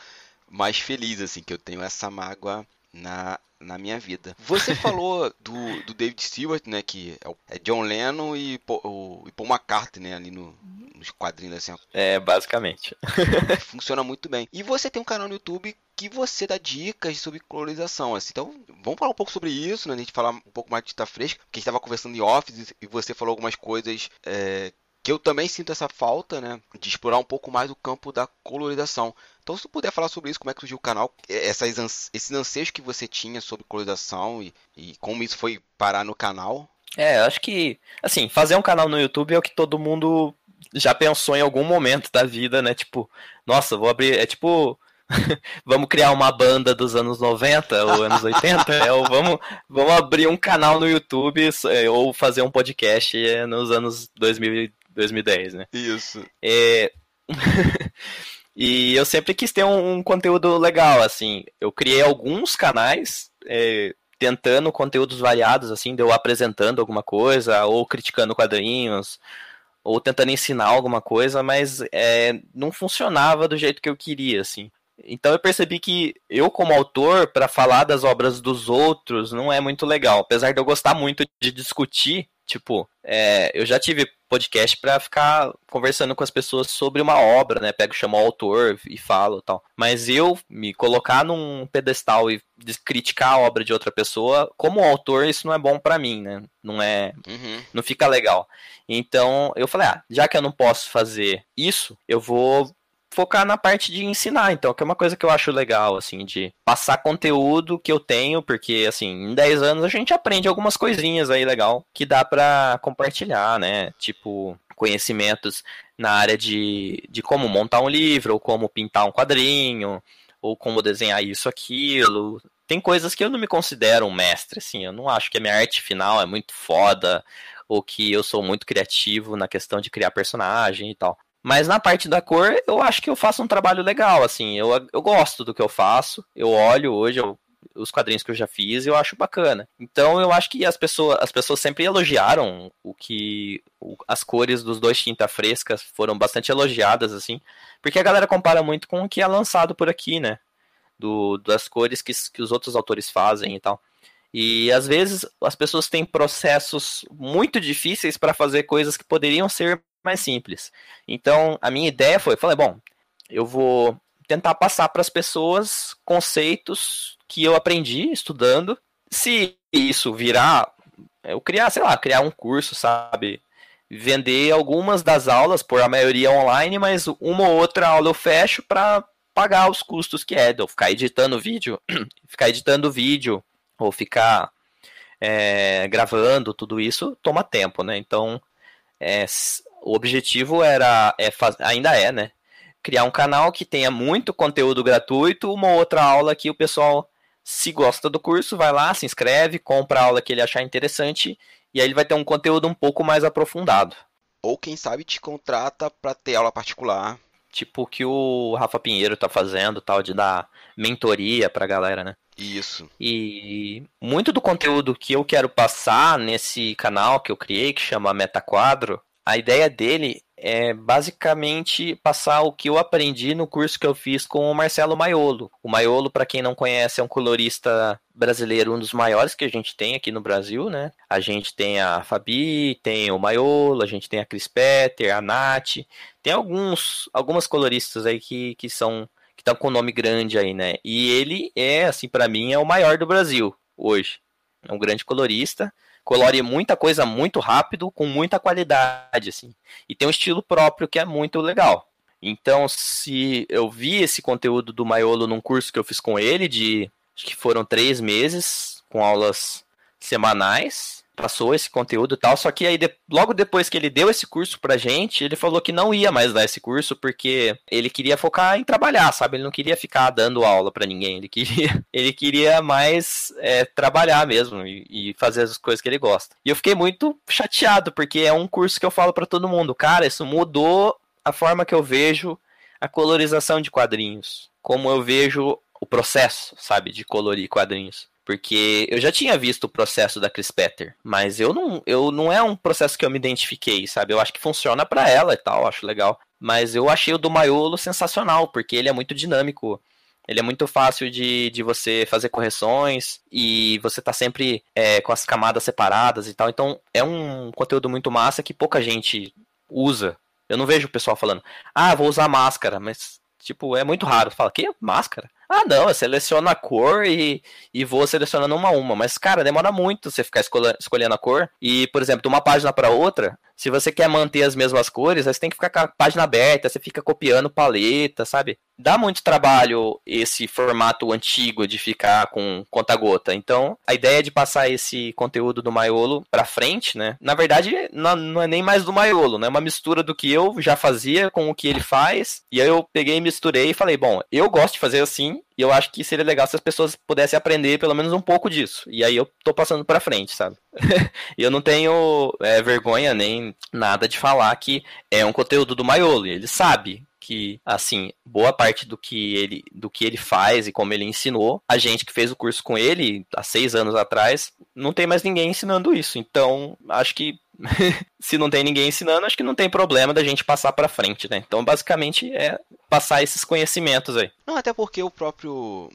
mais feliz, assim, que eu tenho essa mágoa na, na minha vida. Você falou do, do David Stewart, né? Que é, o, é John Lennon e, o, e Paul McCartney, né? Ali no, nos quadrinhos, assim. É, basicamente. Funciona muito bem. E você tem um canal no YouTube que você dá dicas sobre colorização, assim. Então, vamos falar um pouco sobre isso, né? A gente falar um pouco mais de tinta fresca, porque a gente estava conversando em office e você falou algumas coisas é, que eu também sinto essa falta, né, de explorar um pouco mais o campo da colorização. Então, se tu puder falar sobre isso, como é que surgiu o canal, essas, esses anseios que você tinha sobre colorização e, e como isso foi parar no canal. É, acho que, assim, fazer um canal no YouTube é o que todo mundo já pensou em algum momento da vida, né? Tipo, nossa, vou abrir. É tipo. vamos criar uma banda dos anos 90 ou anos 80, é, ou vamos, vamos abrir um canal no YouTube é, ou fazer um podcast é, nos anos 2000, 2010, né? Isso. É... e eu sempre quis ter um, um, conteúdo legal, assim. Eu criei alguns canais é, tentando conteúdos variados, assim, de eu apresentando alguma coisa, ou criticando quadrinhos, ou tentando ensinar alguma coisa, mas é, não funcionava do jeito que eu queria, assim. Então eu percebi que eu, como autor, para falar das obras dos outros, não é muito legal. Apesar de eu gostar muito de discutir, tipo, é, eu já tive podcast para ficar conversando com as pessoas sobre uma obra, né? Pego, chamo o autor e falo tal. Mas eu me colocar num pedestal e criticar a obra de outra pessoa, como autor, isso não é bom para mim, né? Não é, uhum. não fica legal. Então eu falei, ah, já que eu não posso fazer isso, eu vou focar na parte de ensinar, então, que é uma coisa que eu acho legal, assim, de passar conteúdo que eu tenho, porque, assim, em 10 anos a gente aprende algumas coisinhas aí legal que dá para compartilhar, né? Tipo, conhecimentos na área de, de como montar um livro, ou como pintar um quadrinho, ou como desenhar isso, aquilo. Tem coisas que eu não me considero um mestre, assim, eu não acho que a minha arte final é muito foda, ou que eu sou muito criativo na questão de criar personagem e tal. Mas na parte da cor, eu acho que eu faço um trabalho legal, assim, eu, eu gosto do que eu faço, eu olho hoje eu, os quadrinhos que eu já fiz e eu acho bacana. Então eu acho que as pessoas, as pessoas sempre elogiaram o que o, as cores dos dois tinta frescas foram bastante elogiadas, assim, porque a galera compara muito com o que é lançado por aqui, né? Do, das cores que, que os outros autores fazem e tal. E às vezes as pessoas têm processos muito difíceis para fazer coisas que poderiam ser mais simples. Então, a minha ideia foi, falei, bom, eu vou tentar passar para as pessoas conceitos que eu aprendi estudando. Se isso virar, eu criar, sei lá, criar um curso, sabe? Vender algumas das aulas, por a maioria online, mas uma ou outra aula eu fecho para pagar os custos que é, de eu ficar editando vídeo, ficar editando vídeo, ou ficar é, gravando, tudo isso toma tempo, né? Então, é, o objetivo era, é, ainda é, né? Criar um canal que tenha muito conteúdo gratuito, uma outra aula que o pessoal, se gosta do curso, vai lá, se inscreve, compra a aula que ele achar interessante, e aí ele vai ter um conteúdo um pouco mais aprofundado. Ou quem sabe te contrata para ter aula particular. Tipo o que o Rafa Pinheiro tá fazendo, tal, de dar mentoria pra galera, né? Isso. E muito do conteúdo que eu quero passar nesse canal que eu criei, que chama Meta Quadro, a ideia dele é basicamente passar o que eu aprendi no curso que eu fiz com o Marcelo Maiolo. O Maiolo, para quem não conhece, é um colorista brasileiro, um dos maiores que a gente tem aqui no Brasil, né? A gente tem a Fabi, tem o Maiolo, a gente tem a Chris Petter, a Nath, tem alguns, algumas coloristas aí que, que são que estão com nome grande aí, né? E ele é, assim, para mim, é o maior do Brasil hoje. É um grande colorista colore muita coisa muito rápido, com muita qualidade, assim. E tem um estilo próprio que é muito legal. Então, se eu vi esse conteúdo do Maiolo num curso que eu fiz com ele, de acho que foram três meses, com aulas semanais, passou esse conteúdo e tal, só que aí de, logo depois que ele deu esse curso pra gente, ele falou que não ia mais dar esse curso porque ele queria focar em trabalhar, sabe? Ele não queria ficar dando aula para ninguém, ele queria, ele queria mais é, trabalhar mesmo e, e, fazer as coisas que ele gosta. E eu fiquei muito chateado porque é um curso que eu falo para todo mundo, cara, isso mudou a forma que eu vejo a colorização de quadrinhos, como eu vejo o processo, sabe, de colorir quadrinhos. Porque eu já tinha visto o processo da Chris Petter, mas eu não, eu não é um processo que eu me identifiquei, sabe? Eu acho que funciona para ela e tal, acho legal. Mas eu achei o do Maiolo sensacional, porque ele é muito dinâmico. Ele é muito fácil de, de você fazer correções e você tá sempre é, com as camadas separadas e tal. Então é um conteúdo muito massa que pouca gente usa. Eu não vejo o pessoal falando, ah, vou usar máscara, mas tipo, é muito raro. Fala, que máscara? Ah, não, eu seleciono a cor e, e vou selecionando uma a uma. Mas, cara, demora muito você ficar escolhendo a cor. E, por exemplo, de uma página para outra, se você quer manter as mesmas cores, aí você tem que ficar com a página aberta, você fica copiando paleta, sabe? Dá muito trabalho esse formato antigo de ficar com conta-gota. Então, a ideia de passar esse conteúdo do Maiolo para frente, né? Na verdade, não, é nem mais do Maiolo, né? É uma mistura do que eu já fazia com o que ele faz. E aí eu peguei, misturei e falei, bom, eu gosto de fazer assim, e eu acho que seria legal se as pessoas pudessem aprender pelo menos um pouco disso. E aí eu tô passando pra frente, sabe? e eu não tenho é, vergonha nem nada de falar que é um conteúdo do Maiolo. Ele sabe que, assim, boa parte do que ele, do que ele faz e como ele ensinou, a gente que fez o curso com ele há seis anos atrás, não tem mais ninguém ensinando isso. Então, acho que se não tem ninguém ensinando, acho que não tem problema da gente passar para frente, né? Então, basicamente, é passar esses conhecimentos aí. Não, até porque o próprio.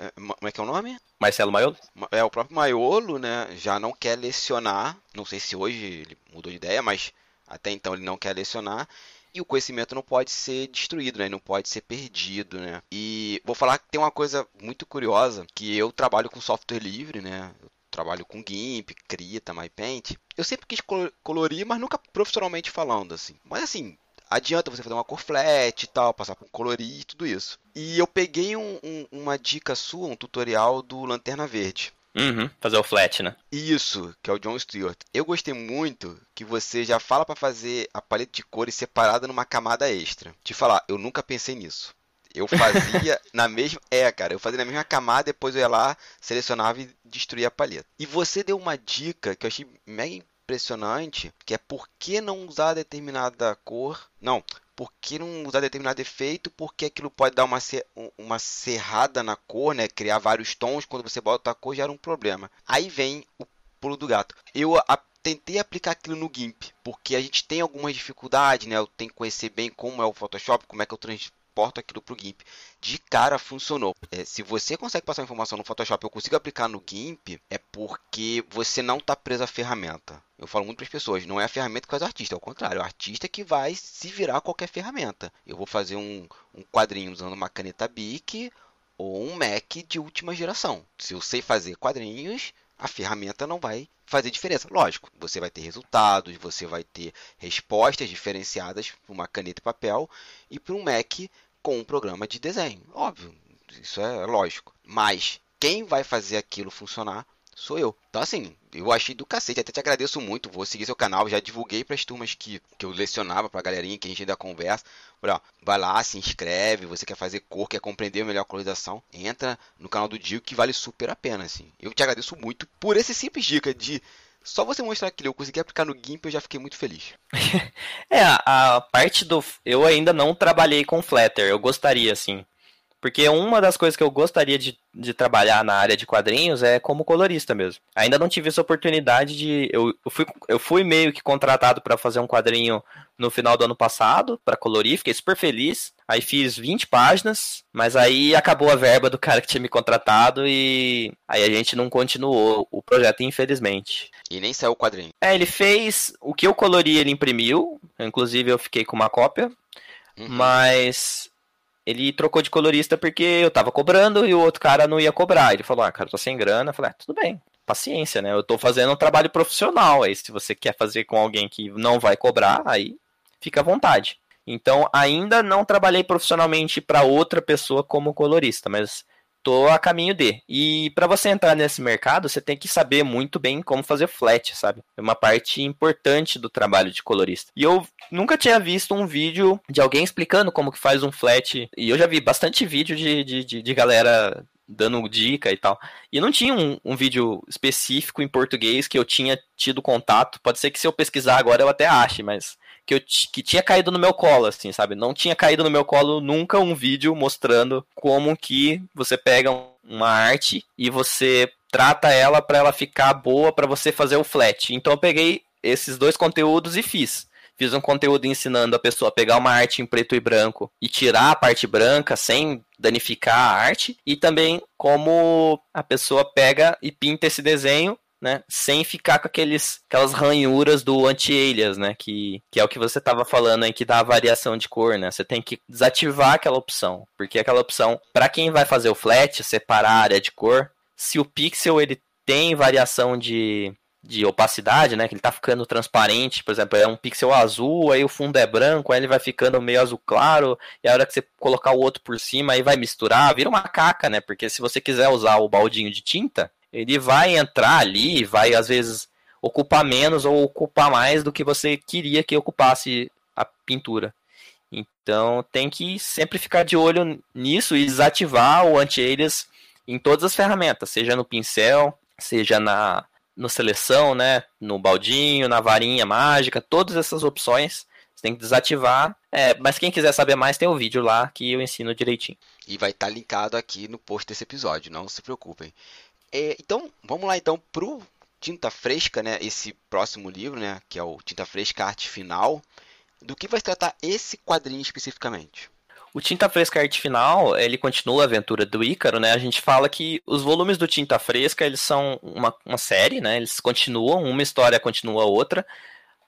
É, como é que é o nome? Marcelo Maiolo? É, o próprio Maiolo, né? Já não quer lecionar. Não sei se hoje ele mudou de ideia, mas até então ele não quer lecionar e o conhecimento não pode ser destruído, né? Não pode ser perdido, né? E vou falar que tem uma coisa muito curiosa, que eu trabalho com software livre, né? Eu trabalho com GIMP, Krita, MyPaint. Eu sempre quis colorir, mas nunca profissionalmente falando, assim. Mas assim, adianta você fazer uma cor flat e tal, passar por colorir e tudo isso. E eu peguei um, um, uma dica sua, um tutorial do Lanterna Verde. Uhum, fazer o flat, né? Isso, que é o John Stewart. Eu gostei muito que você já fala para fazer a paleta de cores separada numa camada extra. Te falar, eu nunca pensei nisso. Eu fazia na mesma. É, cara, eu fazia na mesma camada, depois eu ia lá, selecionava e destruía a paleta. E você deu uma dica que eu achei mega impressionante, que é por que não usar determinada cor. Não, por que não usar determinado efeito? Porque aquilo pode dar uma, uma serrada na cor, né? Criar vários tons. Quando você bota a cor, gera um problema. Aí vem o pulo do gato. Eu a, tentei aplicar aquilo no GIMP, porque a gente tem algumas dificuldades, né? Eu tenho que conhecer bem como é o Photoshop, como é que eu exporto aquilo para o GIMP. De cara funcionou. É, se você consegue passar informação no Photoshop, eu consigo aplicar no GIMP, é porque você não está preso à ferramenta. Eu falo muito para as pessoas, não é a ferramenta que faz o artista, é o contrário, é o artista que vai se virar qualquer ferramenta. Eu vou fazer um, um quadrinho usando uma caneta Bic ou um Mac de última geração. Se eu sei fazer quadrinhos, a ferramenta não vai fazer diferença. Lógico, você vai ter resultados, você vai ter respostas diferenciadas para uma caneta e papel e para um Mac com um programa de desenho. Óbvio, isso é lógico. Mas quem vai fazer aquilo funcionar sou eu. Então, assim, eu achei do cacete. Até te agradeço muito. Vou seguir seu canal. Já divulguei para as turmas que, que eu lecionava, para a galerinha que a gente ainda conversa. Ó, vai lá, se inscreve. Você quer fazer cor, quer compreender melhor a colorização. Entra no canal do Dio que vale super a pena. Assim. Eu te agradeço muito por esse simples dica de só você mostrar que eu consegui aplicar no GIMP, eu já fiquei muito feliz. é, a, a, parte do. Eu ainda não trabalhei com Flutter, eu gostaria, assim. Porque uma das coisas que eu gostaria de, de trabalhar na área de quadrinhos é como colorista mesmo. Ainda não tive essa oportunidade de. Eu, eu, fui, eu fui meio que contratado para fazer um quadrinho no final do ano passado, para colorir, fiquei super feliz. Aí fiz 20 páginas, mas aí acabou a verba do cara que tinha me contratado e aí a gente não continuou o projeto, infelizmente. E nem saiu o quadrinho. É, ele fez o que eu colori, ele imprimiu, inclusive eu fiquei com uma cópia. Uhum. Mas ele trocou de colorista porque eu tava cobrando e o outro cara não ia cobrar. Ele falou: Ah, cara, tô sem grana. Eu falei: ah, tudo bem, paciência, né? Eu tô fazendo um trabalho profissional. Aí, se você quer fazer com alguém que não vai cobrar, aí fica à vontade. Então, ainda não trabalhei profissionalmente para outra pessoa como colorista, mas tô a caminho de. E para você entrar nesse mercado, você tem que saber muito bem como fazer flat, sabe? É uma parte importante do trabalho de colorista. E eu nunca tinha visto um vídeo de alguém explicando como que faz um flat. E eu já vi bastante vídeo de, de, de, de galera dando dica e tal. E não tinha um, um, vídeo específico em português que eu tinha tido contato. Pode ser que se eu pesquisar agora eu até ache, mas que, eu, que tinha caído no meu colo, assim, sabe? Não tinha caído no meu colo nunca um vídeo mostrando como que você pega uma arte e você trata ela para ela ficar boa para você fazer o flat. Então eu peguei esses dois conteúdos e fiz. Fiz um conteúdo ensinando a pessoa a pegar uma arte em preto e branco e tirar a parte branca sem danificar a arte, e também como a pessoa pega e pinta esse desenho né? Sem ficar com aqueles, aquelas ranhuras do anti-alias, né? Que, que é o que você estava falando aí, que dá a variação de cor, né? Você tem que desativar aquela opção. Porque aquela opção, para quem vai fazer o flat, separar a área de cor, se o pixel ele tem variação de, de opacidade, né? Que ele tá ficando transparente, por exemplo, é um pixel azul, aí o fundo é branco, aí ele vai ficando meio azul claro, e a hora que você colocar o outro por cima, aí vai misturar, vira uma caca, né? Porque se você quiser usar o baldinho de tinta, ele vai entrar ali, vai às vezes ocupar menos ou ocupar mais do que você queria que ocupasse a pintura. Então tem que sempre ficar de olho nisso e desativar o anti-alias em todas as ferramentas, seja no pincel, seja na no seleção, né, no baldinho, na varinha mágica, todas essas opções você tem que desativar. É, mas quem quiser saber mais tem o vídeo lá que eu ensino direitinho. E vai estar tá linkado aqui no post desse episódio, não se preocupem. É, então, vamos lá então pro Tinta Fresca, né, esse próximo livro, né, que é o Tinta Fresca Arte Final. Do que vai se tratar esse quadrinho especificamente? O Tinta Fresca Arte Final, ele continua a aventura do Ícaro, né? A gente fala que os volumes do Tinta Fresca, eles são uma, uma série, né? Eles continuam, uma história continua a outra,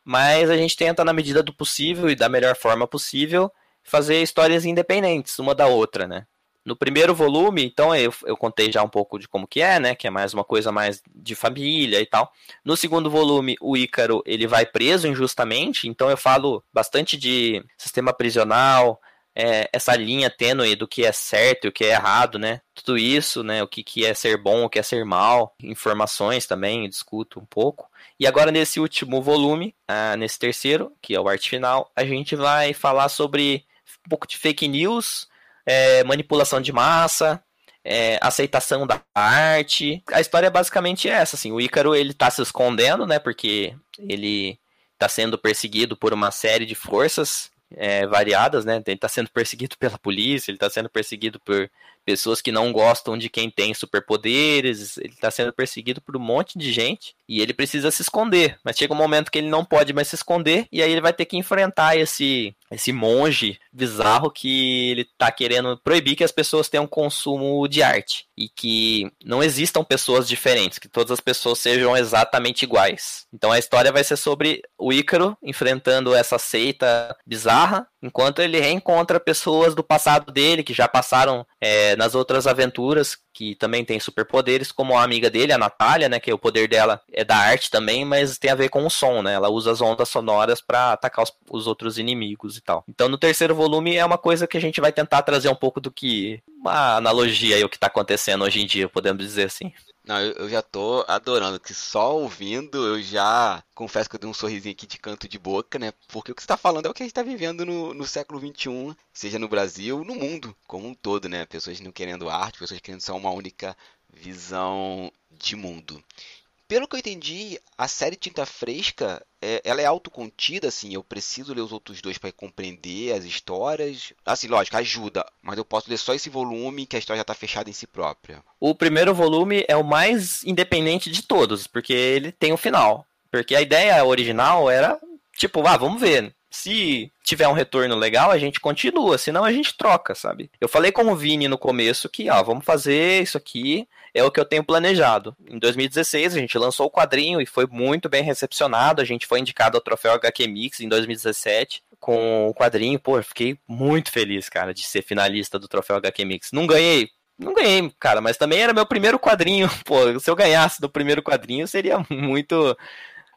mas a gente tenta, na medida do possível e da melhor forma possível, fazer histórias independentes uma da outra, né? No primeiro volume, então, eu, eu contei já um pouco de como que é, né? Que é mais uma coisa mais de família e tal. No segundo volume, o Ícaro, ele vai preso injustamente, então eu falo bastante de sistema prisional, é, essa linha tênue do que é certo e o que é errado, né? Tudo isso, né? O que, que é ser bom, o que é ser mal, informações também, discuto um pouco. E agora nesse último volume, ah, nesse terceiro, que é o arte final, a gente vai falar sobre um pouco de fake news, é, manipulação de massa, é, aceitação da arte. A história é basicamente essa, assim. O Ícaro ele tá se escondendo, né? Porque ele está sendo perseguido por uma série de forças é, variadas, né? Ele está sendo perseguido pela polícia, ele está sendo perseguido por pessoas que não gostam de quem tem superpoderes, ele está sendo perseguido por um monte de gente e ele precisa se esconder. Mas chega um momento que ele não pode mais se esconder e aí ele vai ter que enfrentar esse esse monge bizarro que ele está querendo proibir que as pessoas tenham consumo de arte e que não existam pessoas diferentes, que todas as pessoas sejam exatamente iguais. Então a história vai ser sobre o Ícaro enfrentando essa seita bizarra, enquanto ele reencontra pessoas do passado dele que já passaram é, nas outras aventuras que também tem superpoderes, como a amiga dele, a Natália, né, que o poder dela é da arte também, mas tem a ver com o som, né? Ela usa as ondas sonoras para atacar os, os, outros inimigos e tal. Então, no terceiro volume é uma coisa que a gente vai tentar trazer um pouco do que uma analogia aí o que está acontecendo hoje em dia, podemos dizer assim. Não, eu, eu, já tô adorando, que só ouvindo eu já confesso que eu dei um sorrisinho aqui de canto de boca, né? Porque o que você está falando é o que a gente está vivendo no, no século XXI, seja no Brasil, no mundo como um todo, né? Pessoas não querendo arte, pessoas querendo só uma única visão de mundo. Pelo que eu entendi, a série Tinta Fresca, é, ela é autocontida, assim, eu preciso ler os outros dois para compreender as histórias. Assim, lógico, ajuda, mas eu posso ler só esse volume que a história já está fechada em si própria. O primeiro volume é o mais independente de todos, porque ele tem o um final. Porque a ideia original era, tipo, ah, vamos ver. Se tiver um retorno legal, a gente continua, senão a gente troca, sabe? Eu falei com o Vini no começo que, ó, vamos fazer isso aqui, é o que eu tenho planejado. Em 2016, a gente lançou o quadrinho e foi muito bem recepcionado. A gente foi indicado ao troféu HQ Mix em 2017 com o quadrinho. Pô, eu fiquei muito feliz, cara, de ser finalista do troféu HQ Mix. Não ganhei. Não ganhei, cara, mas também era meu primeiro quadrinho. Pô, se eu ganhasse do primeiro quadrinho, seria muito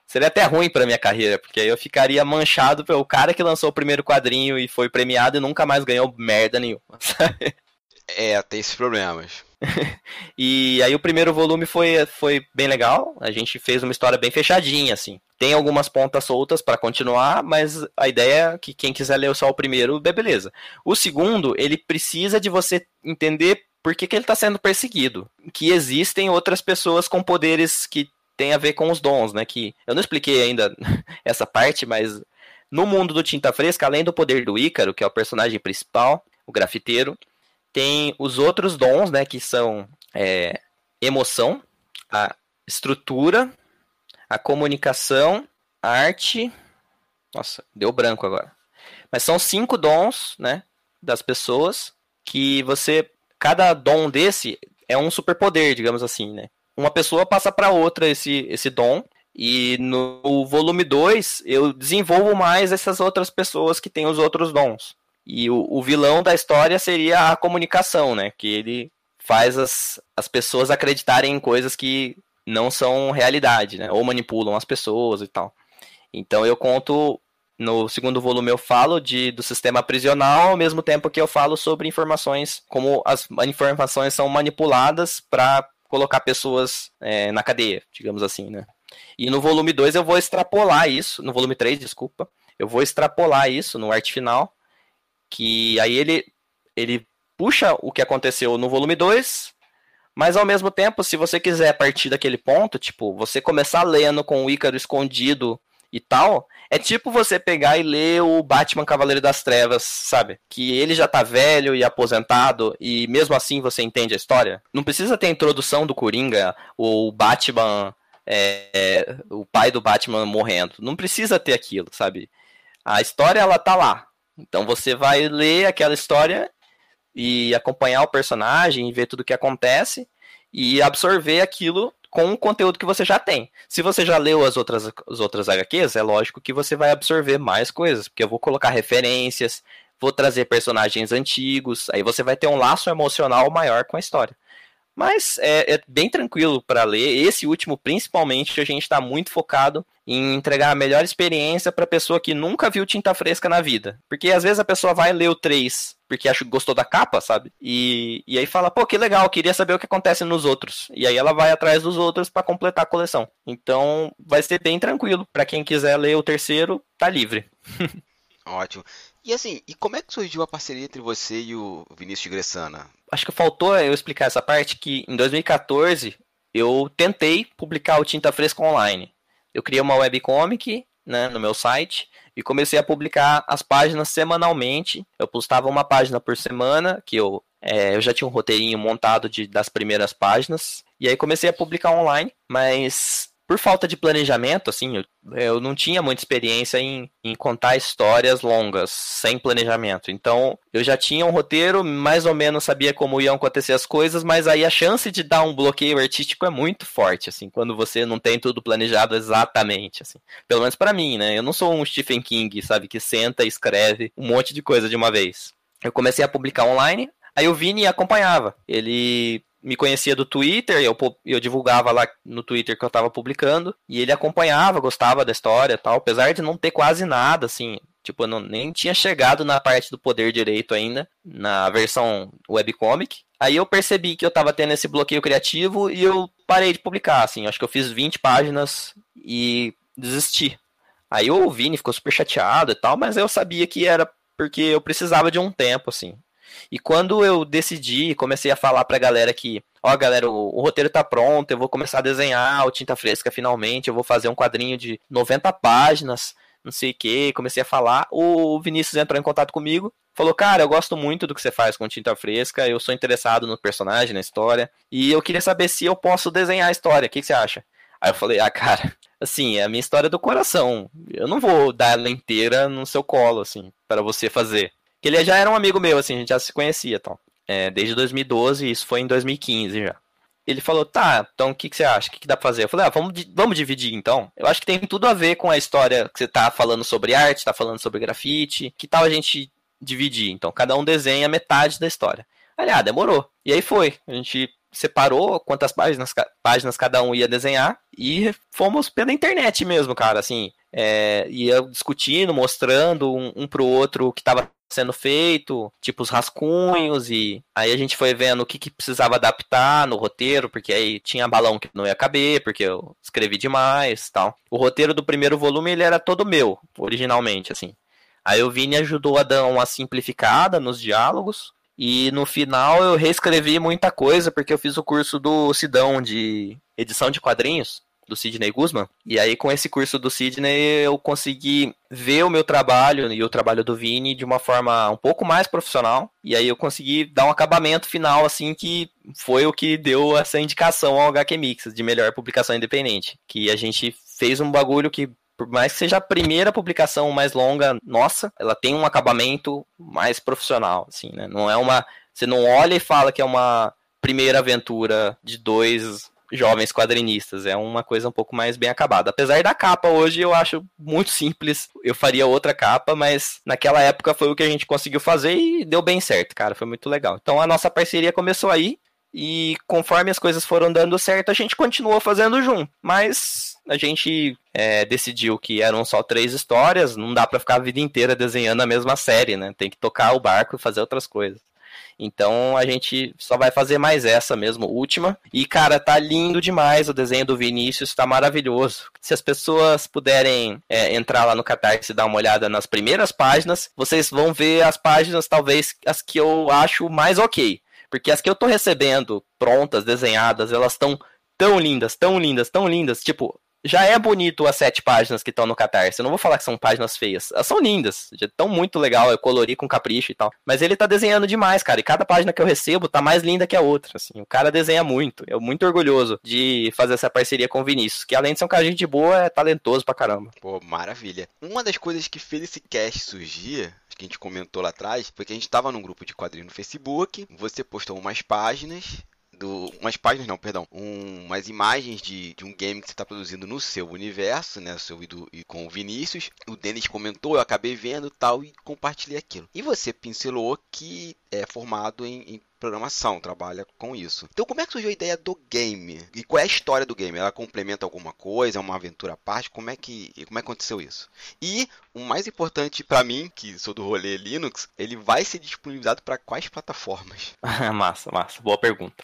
seria até ruim para minha carreira, porque aí eu ficaria manchado pelo cara que lançou o primeiro quadrinho e foi premiado e nunca mais ganhou merda nenhuma. Sabe? É, tem esses problemas. e aí o primeiro volume foi, foi bem legal. A gente fez uma história bem fechadinha, assim. Tem algumas pontas soltas para continuar, mas a ideia é que quem quiser ler só o primeiro, beleza. O segundo, ele precisa de você entender por que, que ele está sendo perseguido. Que existem outras pessoas com poderes que têm a ver com os dons, né? Que eu não expliquei ainda essa parte, mas no mundo do Tinta Fresca, além do poder do Ícaro, que é o personagem principal, o grafiteiro, tem os outros dons, né, que são é, emoção, a estrutura, a comunicação, a arte. Nossa, deu branco agora. Mas são cinco dons, né, das pessoas que você, cada dom desse é um superpoder, digamos assim, né? Uma pessoa passa para outra esse esse dom e no volume 2 eu desenvolvo mais essas outras pessoas que têm os outros dons. E o, o vilão da história seria a comunicação, né? Que ele faz as, as pessoas acreditarem em coisas que não são realidade, né? Ou manipulam as pessoas e tal. Então eu conto no segundo volume eu falo de, do sistema prisional, ao mesmo tempo que eu falo sobre informações, como as informações são manipuladas para colocar pessoas é, na cadeia, digamos assim, né? E no volume 2 eu vou extrapolar isso, no volume 3, desculpa, eu vou extrapolar isso no arte final, que aí ele, ele puxa o que aconteceu no volume 2, mas ao mesmo tempo, se você quiser partir daquele ponto, tipo, você começar lendo com o Ícaro escondido e tal, é tipo você pegar e ler o Batman Cavaleiro das Trevas, sabe? Que ele já tá velho e aposentado e mesmo assim você entende a história. Não precisa ter a introdução do Coringa, o Batman, é, é, o pai do Batman morrendo. Não precisa ter aquilo, sabe? A história ela tá lá. Então você vai ler aquela história e acompanhar o personagem, ver tudo o que acontece e absorver aquilo com o conteúdo que você já tem. Se você já leu as outras, as outras HQs, é lógico que você vai absorver mais coisas, porque eu vou colocar referências, vou trazer personagens antigos, aí você vai ter um laço emocional maior com a história. Mas é, é bem tranquilo para ler. Esse último, principalmente, a gente está muito focado em entregar a melhor experiência para pessoa que nunca viu tinta fresca na vida. Porque às vezes a pessoa vai ler o 3 porque acho que gostou da capa, sabe? E, e aí fala, pô, que legal, queria saber o que acontece nos outros. E aí ela vai atrás dos outros para completar a coleção. Então vai ser bem tranquilo. para quem quiser ler o terceiro, tá livre. Ótimo. E assim, e como é que surgiu a parceria entre você e o Vinícius Gressana? Acho que faltou eu explicar essa parte que em 2014 eu tentei publicar o Tinta Fresca online. Eu criei uma webcomic né, no meu site e comecei a publicar as páginas semanalmente. Eu postava uma página por semana, que eu, é, eu já tinha um roteirinho montado de, das primeiras páginas. E aí comecei a publicar online, mas por falta de planejamento, assim, eu, eu não tinha muita experiência em, em, contar histórias longas, sem planejamento. Então, eu já tinha um roteiro, mais ou menos sabia como iam acontecer as coisas, mas aí a chance de dar um bloqueio artístico é muito forte, assim, quando você não tem tudo planejado exatamente, assim. Pelo menos para mim, né? Eu não sou um Stephen King, sabe, que senta e escreve um monte de coisa de uma vez. Eu comecei a publicar online, Aí o Vini acompanhava. Ele me conhecia do Twitter, eu, eu divulgava lá no Twitter que eu tava publicando, e ele acompanhava, gostava da história e tal, apesar de não ter quase nada, assim, tipo, eu não, nem tinha chegado na parte do poder direito ainda, na versão webcomic. Aí eu percebi que eu tava tendo esse bloqueio criativo e eu parei de publicar, assim, acho que eu fiz 20 páginas e desisti. Aí o Vini ficou super chateado e tal, mas eu sabia que era porque eu precisava de um tempo, assim. E quando eu decidi, comecei a falar pra galera que, ó, galera, o, o, roteiro tá pronto, eu vou começar a desenhar o Tinta Fresca finalmente, eu vou fazer um quadrinho de 90 páginas, não sei o que, comecei a falar. O Vinícius entrou em contato comigo, falou, cara, eu gosto muito do que você faz com Tinta Fresca, eu sou interessado no personagem, na história, e eu queria saber se eu posso desenhar a história, o que, que você acha? Aí eu falei, ah, cara, assim, é a minha história do coração. Eu não vou dar ela inteira no seu colo, assim, para você fazer. Ele já era um amigo meu, assim, a gente já se conhecia, então. É, desde 2012, isso foi em 2015 já. Ele falou, tá, então o que, que você acha? O que, que dá pra fazer? Eu falei, ah, vamos, vamos dividir então. Eu acho que tem tudo a ver com a história que você tá falando sobre arte, tá falando sobre grafite. Que tal a gente dividir? Então, cada um desenha metade da história. Aliás, ah, demorou. E aí foi. A gente separou quantas páginas, páginas cada um ia desenhar e fomos pela internet mesmo, cara, assim, é, ia discutindo, mostrando um, um pro outro o que estava sendo feito, tipo os rascunhos, e aí a gente foi vendo o que, que precisava adaptar no roteiro, porque aí tinha balão que não ia caber, porque eu escrevi demais tal. O roteiro do primeiro volume ele era todo meu, originalmente, assim. Aí o Vini ajudou a dar uma simplificada nos diálogos, e no final eu reescrevi muita coisa, porque eu fiz o curso do Sidão de edição de quadrinhos do Sidney Guzman. E aí, com esse curso do Sidney, eu consegui ver o meu trabalho e o trabalho do Vini de uma forma um pouco mais profissional. E aí eu consegui dar um acabamento final, assim, que foi o que deu essa indicação ao HQ Mix de melhor publicação independente. Que a gente fez um bagulho que por mais que seja a primeira publicação mais longa nossa, ela tem um acabamento mais profissional, assim, né? Não é uma. Você não olha e fala que é uma primeira aventura de dois jovens quadrinistas. É uma coisa um pouco mais bem acabada. Apesar da capa hoje eu acho muito simples. Eu faria outra capa, mas naquela época foi o que a gente conseguiu fazer e deu bem certo, cara. Foi muito legal. Então a nossa parceria começou aí. e conforme as coisas foram dando certo, a gente continuou fazendo junto. Mas a gente é, decidiu que eram só três histórias, não dá para ficar a vida inteira desenhando a mesma série, né? Tem que tocar o barco e fazer outras coisas. Então a gente só vai fazer mais essa mesmo, última. E cara, tá lindo demais o desenho do Vinícius, tá maravilhoso. Se as pessoas puderem é, entrar lá no Catarse e dar uma olhada nas primeiras páginas, vocês vão ver as páginas, talvez as que eu acho mais ok. Porque as que eu tô recebendo prontas, desenhadas, elas estão tão lindas, tão lindas, tão lindas. Tipo, já é bonito as sete páginas que estão no Catarse. Eu não vou falar que são páginas feias. Elas são lindas. Estão muito legal. Eu colori com capricho e tal. Mas ele tá desenhando demais, cara. E cada página que eu recebo tá mais linda que a outra. Assim. O cara desenha muito. Eu muito orgulhoso de fazer essa parceria com o Vinícius. Que além de ser um cara de boa, é talentoso pra caramba. Pô, maravilha. Uma das coisas que fez esse cast surgir que a gente comentou lá atrás, foi que a gente estava num grupo de quadrinhos no Facebook, você postou umas páginas, do, umas páginas, não, perdão, um, umas imagens de, de um game que você está produzindo no seu universo, né, seu e, do, e com o Vinícius. O Denis comentou, eu acabei vendo tal e compartilhei aquilo. E você pincelou que é formado em, em programação, trabalha com isso. Então, como é que surgiu a ideia do game? E qual é a história do game? Ela complementa alguma coisa? É uma aventura à parte? Como é que, como é que aconteceu isso? E o mais importante para mim, que sou do rolê Linux, ele vai ser disponibilizado para quais plataformas? massa, massa. Boa pergunta.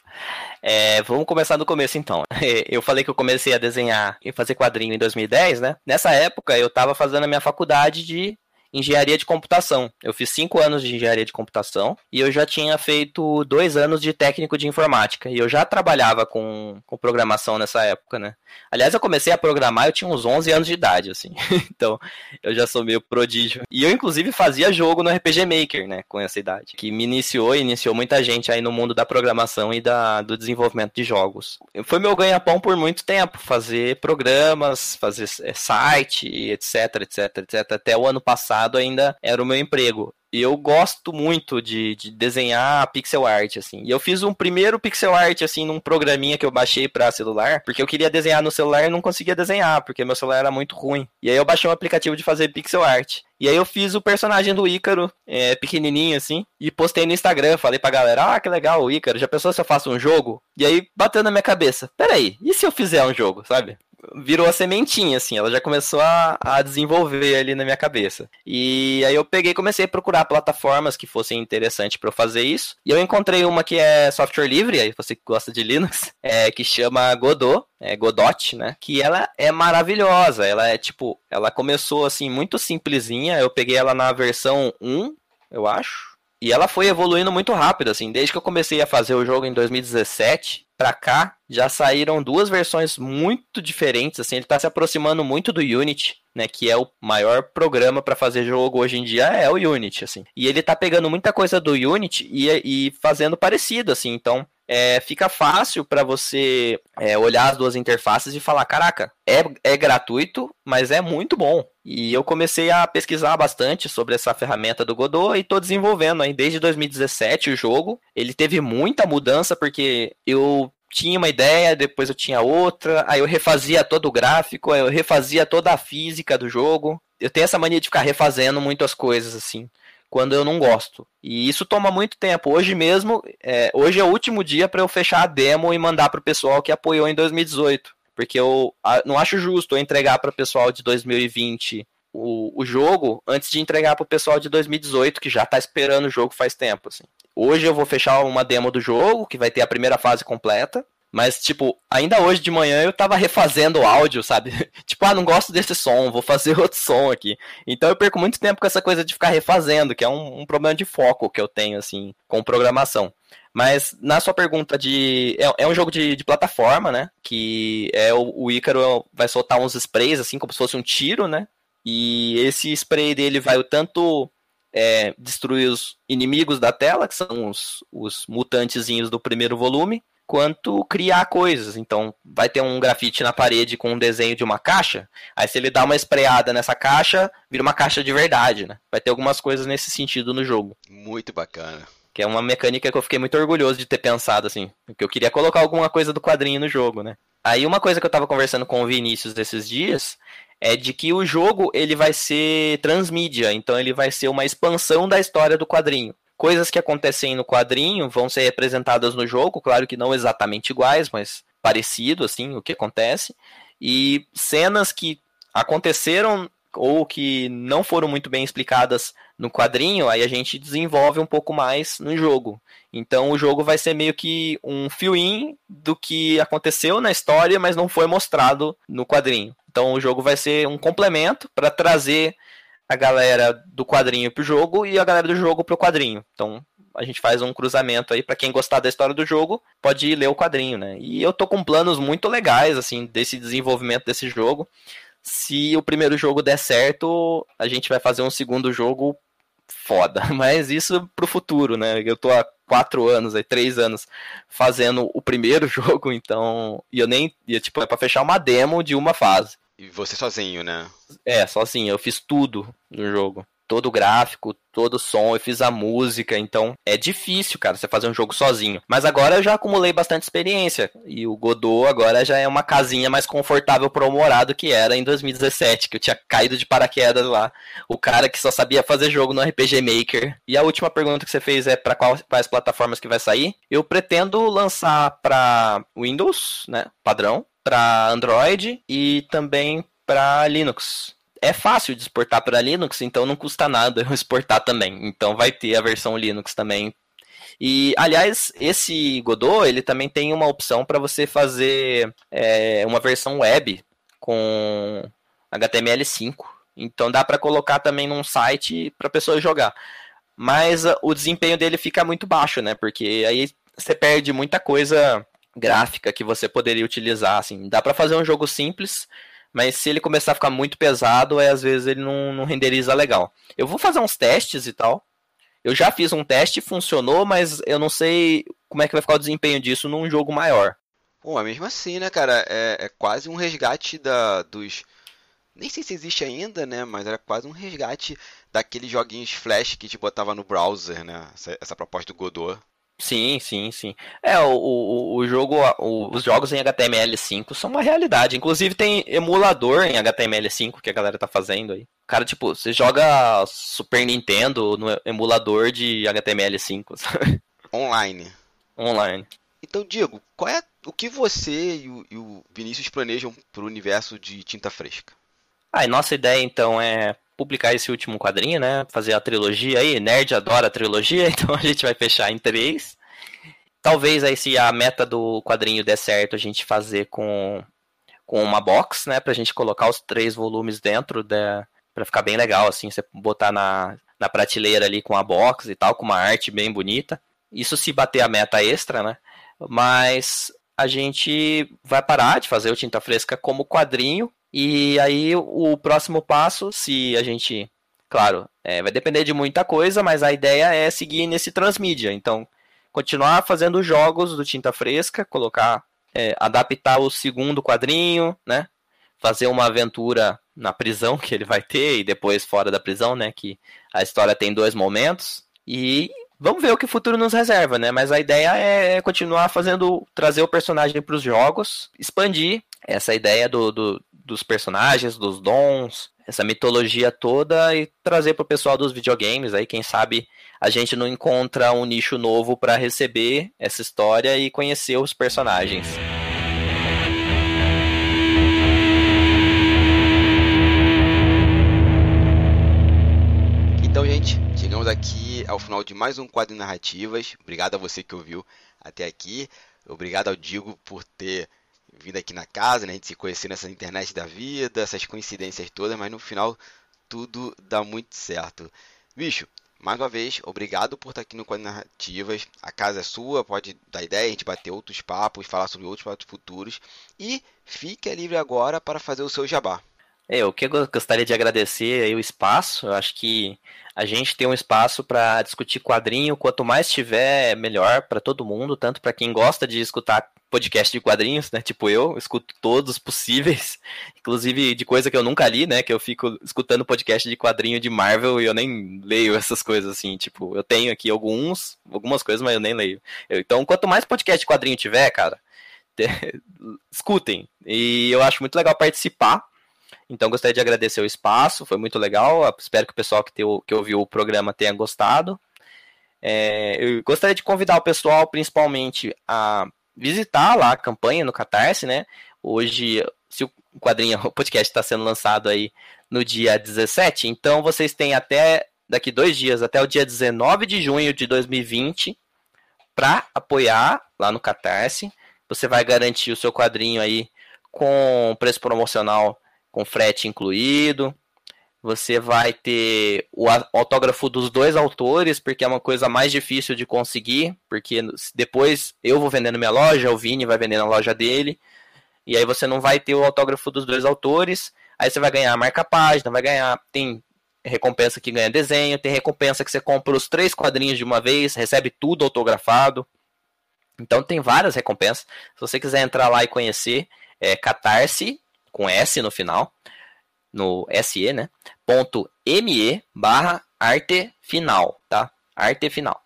É, vamos começar do começo então. Eu falei que eu comecei a desenhar e fazer quadrinho em 2010, né? Nessa época eu estava fazendo a minha faculdade de engenharia de computação. Eu fiz cinco anos de engenharia de computação e eu já tinha feito dois anos de técnico de informática. E eu já trabalhava com, com programação nessa época, né? Aliás, eu comecei a programar, eu tinha uns 11 anos de idade, assim. então, eu já sou meio prodígio. E eu, inclusive, fazia jogo no RPG Maker, né? Com essa idade. Que me iniciou e iniciou muita gente aí no mundo da programação e da, do desenvolvimento de jogos. Foi meu ganha-pão por muito tempo. Fazer programas, fazer é, site, etc, etc, etc. Até o ano passado ainda era o meu emprego. E eu gosto muito de, de, desenhar pixel art, assim. E eu fiz um primeiro pixel art, assim, num programinha que eu baixei para celular, porque eu queria desenhar no celular e não conseguia desenhar, porque meu celular era muito ruim. E aí eu baixei um aplicativo de fazer pixel art. E aí eu fiz o personagem do Ícaro, é, pequenininho assim, e postei no Instagram, falei pra galera, ah, que legal o Ícaro, já pensou se eu faço um jogo? E aí bateu na minha cabeça, peraí, e se eu fizer um jogo, sabe? Virou a sementinha, assim, ela já começou a, a desenvolver ali na minha cabeça. E aí eu peguei e comecei a procurar plataformas que fossem interessantes para eu fazer isso. E eu encontrei uma que é software livre, aí você que gosta de Linux, é, que chama Godot, é, Godot, né? Que ela é maravilhosa. Ela é tipo, ela começou assim muito simplesinha. Eu peguei ela na versão 1, eu acho. E ela foi evoluindo muito rápido, assim. Desde que eu comecei a fazer o jogo em 2017, para cá já saíram duas versões muito diferentes, assim, ele está se aproximando muito do Unity, né, que é o maior programa para fazer jogo hoje em dia é o Unity, assim. E ele está pegando muita coisa do Unity e, e fazendo parecido, assim. Então, é, fica fácil para você é, olhar as duas interfaces e falar: caraca, é, é gratuito, mas é muito bom. E eu comecei a pesquisar bastante sobre essa ferramenta do Godot e estou desenvolvendo aí desde 2017 o jogo. Ele teve muita mudança porque eu tinha uma ideia, depois eu tinha outra, aí eu refazia todo o gráfico, aí eu refazia toda a física do jogo. Eu tenho essa mania de ficar refazendo muitas coisas assim quando eu não gosto. E isso toma muito tempo. Hoje mesmo, é, hoje é o último dia para eu fechar a demo e mandar para o pessoal que apoiou em 2018. Porque eu não acho justo eu entregar para o pessoal de 2020 o, o jogo antes de entregar para o pessoal de 2018, que já está esperando o jogo faz tempo. Assim. Hoje eu vou fechar uma demo do jogo, que vai ter a primeira fase completa. Mas, tipo, ainda hoje de manhã eu tava refazendo o áudio, sabe? tipo, ah, não gosto desse som, vou fazer outro som aqui. Então eu perco muito tempo com essa coisa de ficar refazendo, que é um, um problema de foco que eu tenho, assim, com programação. Mas na sua pergunta de. É, é um jogo de, de, plataforma, né? Que é o, o Ícaro vai soltar uns sprays, assim, como se fosse um tiro, né? E esse spray dele vai o tanto é, destruir os inimigos da tela, que são os, os mutantezinhos do primeiro volume, quanto criar coisas. Então, vai ter um grafite na parede com um desenho de uma caixa. Aí, se ele dá uma espreada nessa caixa, vira uma caixa de verdade, né? Vai ter algumas coisas nesse sentido no jogo. Muito bacana. Que é uma mecânica que eu fiquei muito orgulhoso de ter pensado, assim. Porque eu queria colocar alguma coisa do quadrinho no jogo, né? Aí, uma coisa que eu tava conversando com o Vinícius desses dias é de que o jogo ele vai ser transmídia, então ele vai ser uma expansão da história do quadrinho coisas que acontecem no quadrinho vão ser representadas no jogo, claro que não exatamente iguais, mas parecido assim o que acontece. E cenas que aconteceram ou que não foram muito bem explicadas no quadrinho, aí a gente desenvolve um pouco mais no jogo. Então o jogo vai ser meio que um fill-in do que aconteceu na história, mas não foi mostrado no quadrinho. Então o jogo vai ser um complemento para trazer a galera do quadrinho pro jogo e a galera do jogo pro quadrinho. Então a gente faz um cruzamento aí para quem gostar da história do jogo, pode ir ler o quadrinho, né? E eu tô com planos muito legais assim desse desenvolvimento desse jogo se o primeiro jogo der certo, a gente vai fazer um segundo jogo foda. Mas isso pro futuro, né? Eu tô há quatro anos, aí, três anos fazendo o primeiro jogo, então. E eu nem. E, tipo, é pra fechar uma demo de uma fase. E você sozinho, né? É, sozinho. Eu fiz tudo no jogo todo o gráfico, todo o som, eu fiz a música, então é difícil, cara, você fazer um jogo sozinho. Mas agora eu já acumulei bastante experiência e o Godot agora já é uma casinha mais confortável para o morado que era em 2017, que eu tinha caído de paraquedas lá. O cara que só sabia fazer jogo no RPG Maker. E a última pergunta que você fez é para quais plataformas que vai sair? Eu pretendo lançar para Windows, né, padrão, para Android e também para Linux é fácil de exportar para Linux, então não custa nada eu exportar também. Então vai ter a versão Linux também. E, aliás, esse Godot, ele também tem uma opção para você fazer é, uma versão web com HTML5. Então dá para colocar também num site para pessoa jogar. Mas uh, o desempenho dele fica muito baixo, né? Porque aí você perde muita coisa gráfica que você poderia utilizar, assim. Dá para fazer um jogo simples, mas se ele começar a ficar muito pesado, é, às vezes ele não, não renderiza legal. Eu vou fazer uns testes e tal. Eu já fiz um teste, funcionou, mas eu não sei como é que vai ficar o desempenho disso num jogo maior. Bom, é mesmo assim, né, cara? É, é quase um resgate da, dos. Nem sei se existe ainda, né? Mas era quase um resgate daqueles joguinhos flash que te botava no browser, né? Essa, essa proposta do Godot. Sim, sim, sim. É, o, o, o jogo, o, os jogos em HTML5 são uma realidade. Inclusive tem emulador em HTML5 que a galera tá fazendo aí. Cara, tipo, você joga Super Nintendo no emulador de HTML5, sabe? Online. Online. Então, Diego, qual é o que você e o, e o Vinícius planejam pro universo de Tinta Fresca? Ah, e nossa ideia então é publicar esse último quadrinho, né? Fazer a trilogia aí. Nerd adora a trilogia, então a gente vai fechar em três. Talvez aí se a meta do quadrinho der certo, a gente fazer com, com uma box, né? Pra gente colocar os três volumes dentro da. Pra ficar bem legal, assim, você botar na, na prateleira ali com a box e tal, com uma arte bem bonita. Isso se bater a meta extra, né? Mas a gente vai parar de fazer o Tinta Fresca como quadrinho e aí o próximo passo, se a gente, claro, é, vai depender de muita coisa, mas a ideia é seguir nesse transmídia. Então, continuar fazendo jogos do Tinta Fresca, colocar, é, adaptar o segundo quadrinho, né? Fazer uma aventura na prisão que ele vai ter e depois fora da prisão, né? Que a história tem dois momentos. E vamos ver o que o futuro nos reserva, né? Mas a ideia é continuar fazendo, trazer o personagem para os jogos, expandir essa ideia do, do, dos personagens, dos dons, essa mitologia toda e trazer para o pessoal dos videogames aí, quem sabe a gente não encontra um nicho novo para receber essa história e conhecer os personagens. Então, gente, chegamos aqui ao final de mais um quadro de narrativas. Obrigado a você que ouviu até aqui. Obrigado ao Digo por ter vindo aqui na casa, né? A gente se conhecer nessa internet da vida, essas coincidências todas, mas no final tudo dá muito certo. Bicho, mais uma vez, obrigado por estar aqui no Quadro Narrativas. A casa é sua, pode dar ideia, a gente bater outros papos, falar sobre outros papos futuros. E fique livre agora para fazer o seu jabá. É, eu que gostaria de agradecer aí o espaço. Eu acho que a gente tem um espaço para discutir quadrinho. Quanto mais tiver, melhor para todo mundo, tanto para quem gosta de escutar podcast de quadrinhos, né? Tipo eu, escuto todos possíveis, inclusive de coisa que eu nunca li, né? Que eu fico escutando podcast de quadrinho de Marvel e eu nem leio essas coisas assim. Tipo, eu tenho aqui alguns, algumas coisas, mas eu nem leio. Eu, então, quanto mais podcast de quadrinho tiver, cara, te, escutem. E eu acho muito legal participar. Então, gostaria de agradecer o espaço, foi muito legal. Espero que o pessoal que, teu, que ouviu o programa tenha gostado. É, eu gostaria de convidar o pessoal, principalmente, a visitar lá a campanha no Catarse, né? Hoje, se o quadrinho, o podcast está sendo lançado aí no dia 17, então vocês têm até daqui dois dias, até o dia 19 de junho de 2020, para apoiar lá no Catarse. Você vai garantir o seu quadrinho aí com preço promocional com frete incluído. Você vai ter o autógrafo dos dois autores, porque é uma coisa mais difícil de conseguir, porque depois eu vou vendendo minha loja, o Vini vai vendendo a loja dele, e aí você não vai ter o autógrafo dos dois autores, aí você vai ganhar marca-página, vai ganhar, tem recompensa que ganha desenho, tem recompensa que você compra os três quadrinhos de uma vez, recebe tudo autografado. Então tem várias recompensas. Se você quiser entrar lá e conhecer, é Catarse, com S no final, no SE, né? Ponto ME barra arte final, tá? Arte final.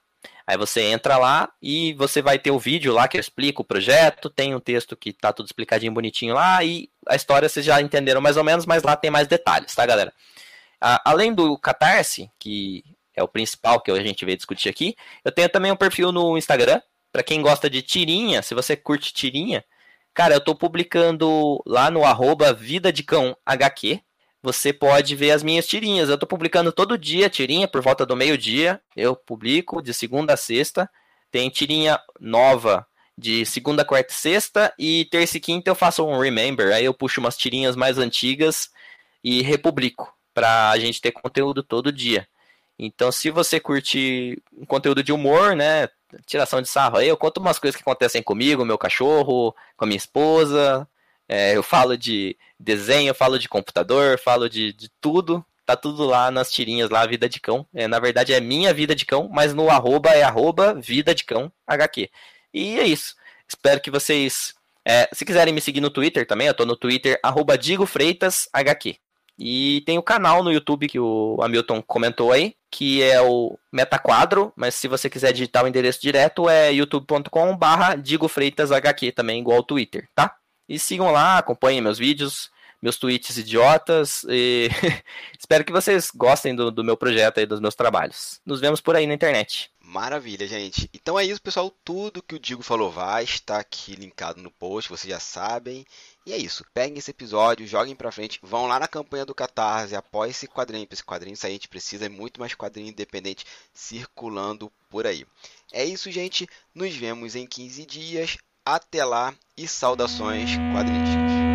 Aí você entra lá e você vai ter o vídeo lá que eu explico o projeto, tem um texto que tá tudo explicadinho bonitinho lá e a história vocês já entenderam mais ou menos, mas lá tem mais detalhes, tá, galera? além do Catarse, que é o principal que a gente veio discutir aqui, eu tenho também um perfil no Instagram, para quem gosta de tirinha, se você curte tirinha, cara, eu tô publicando lá no arroba Vida de Cão HQ, você pode ver as minhas tirinhas. Eu estou publicando todo dia tirinha, por volta do meio-dia. Eu publico de segunda a sexta. Tem tirinha nova de segunda, quarta e sexta. E terça e quinta eu faço um remember. Aí eu puxo umas tirinhas mais antigas e republico. Pra gente ter conteúdo todo dia. Então, se você curte um conteúdo de humor, né? Tiração de sarro aí, eu conto umas coisas que acontecem comigo, meu cachorro, com a minha esposa, é, eu falo de desenho, falo de computador, falo de, de tudo. Tá tudo lá nas tirinhas lá, Vida de Cão. É, na verdade é minha Vida de Cão, mas no arroba é arroba Vida de Cão HQ. E é isso. Espero que vocês. É, se quiserem me seguir no Twitter também, eu tô no Twitter, arroba Digo Freitas HQ. E tem o canal no YouTube que o Hamilton comentou aí, que é o Metaquadro, mas se você quiser digitar o endereço direto é youtube.com barra Freitas HQ, também igual ao Twitter, tá? E sigam lá, acompanhem meus vídeos, meus tweets idiotas. E espero que vocês gostem do, do meu projeto e dos meus trabalhos. Nos vemos por aí na internet. Maravilha, gente. Então é isso, pessoal. Tudo que o Digo falou vai estar aqui linkado no post, vocês já sabem. E é isso. Peguem esse episódio, joguem pra frente, vão lá na campanha do Catarse, apoiem esse quadrinho, para esse quadrinho sair. A gente precisa de muito mais quadrinho independente circulando por aí. É isso, gente. Nos vemos em 15 dias. Até lá e saudações quadrinísticas.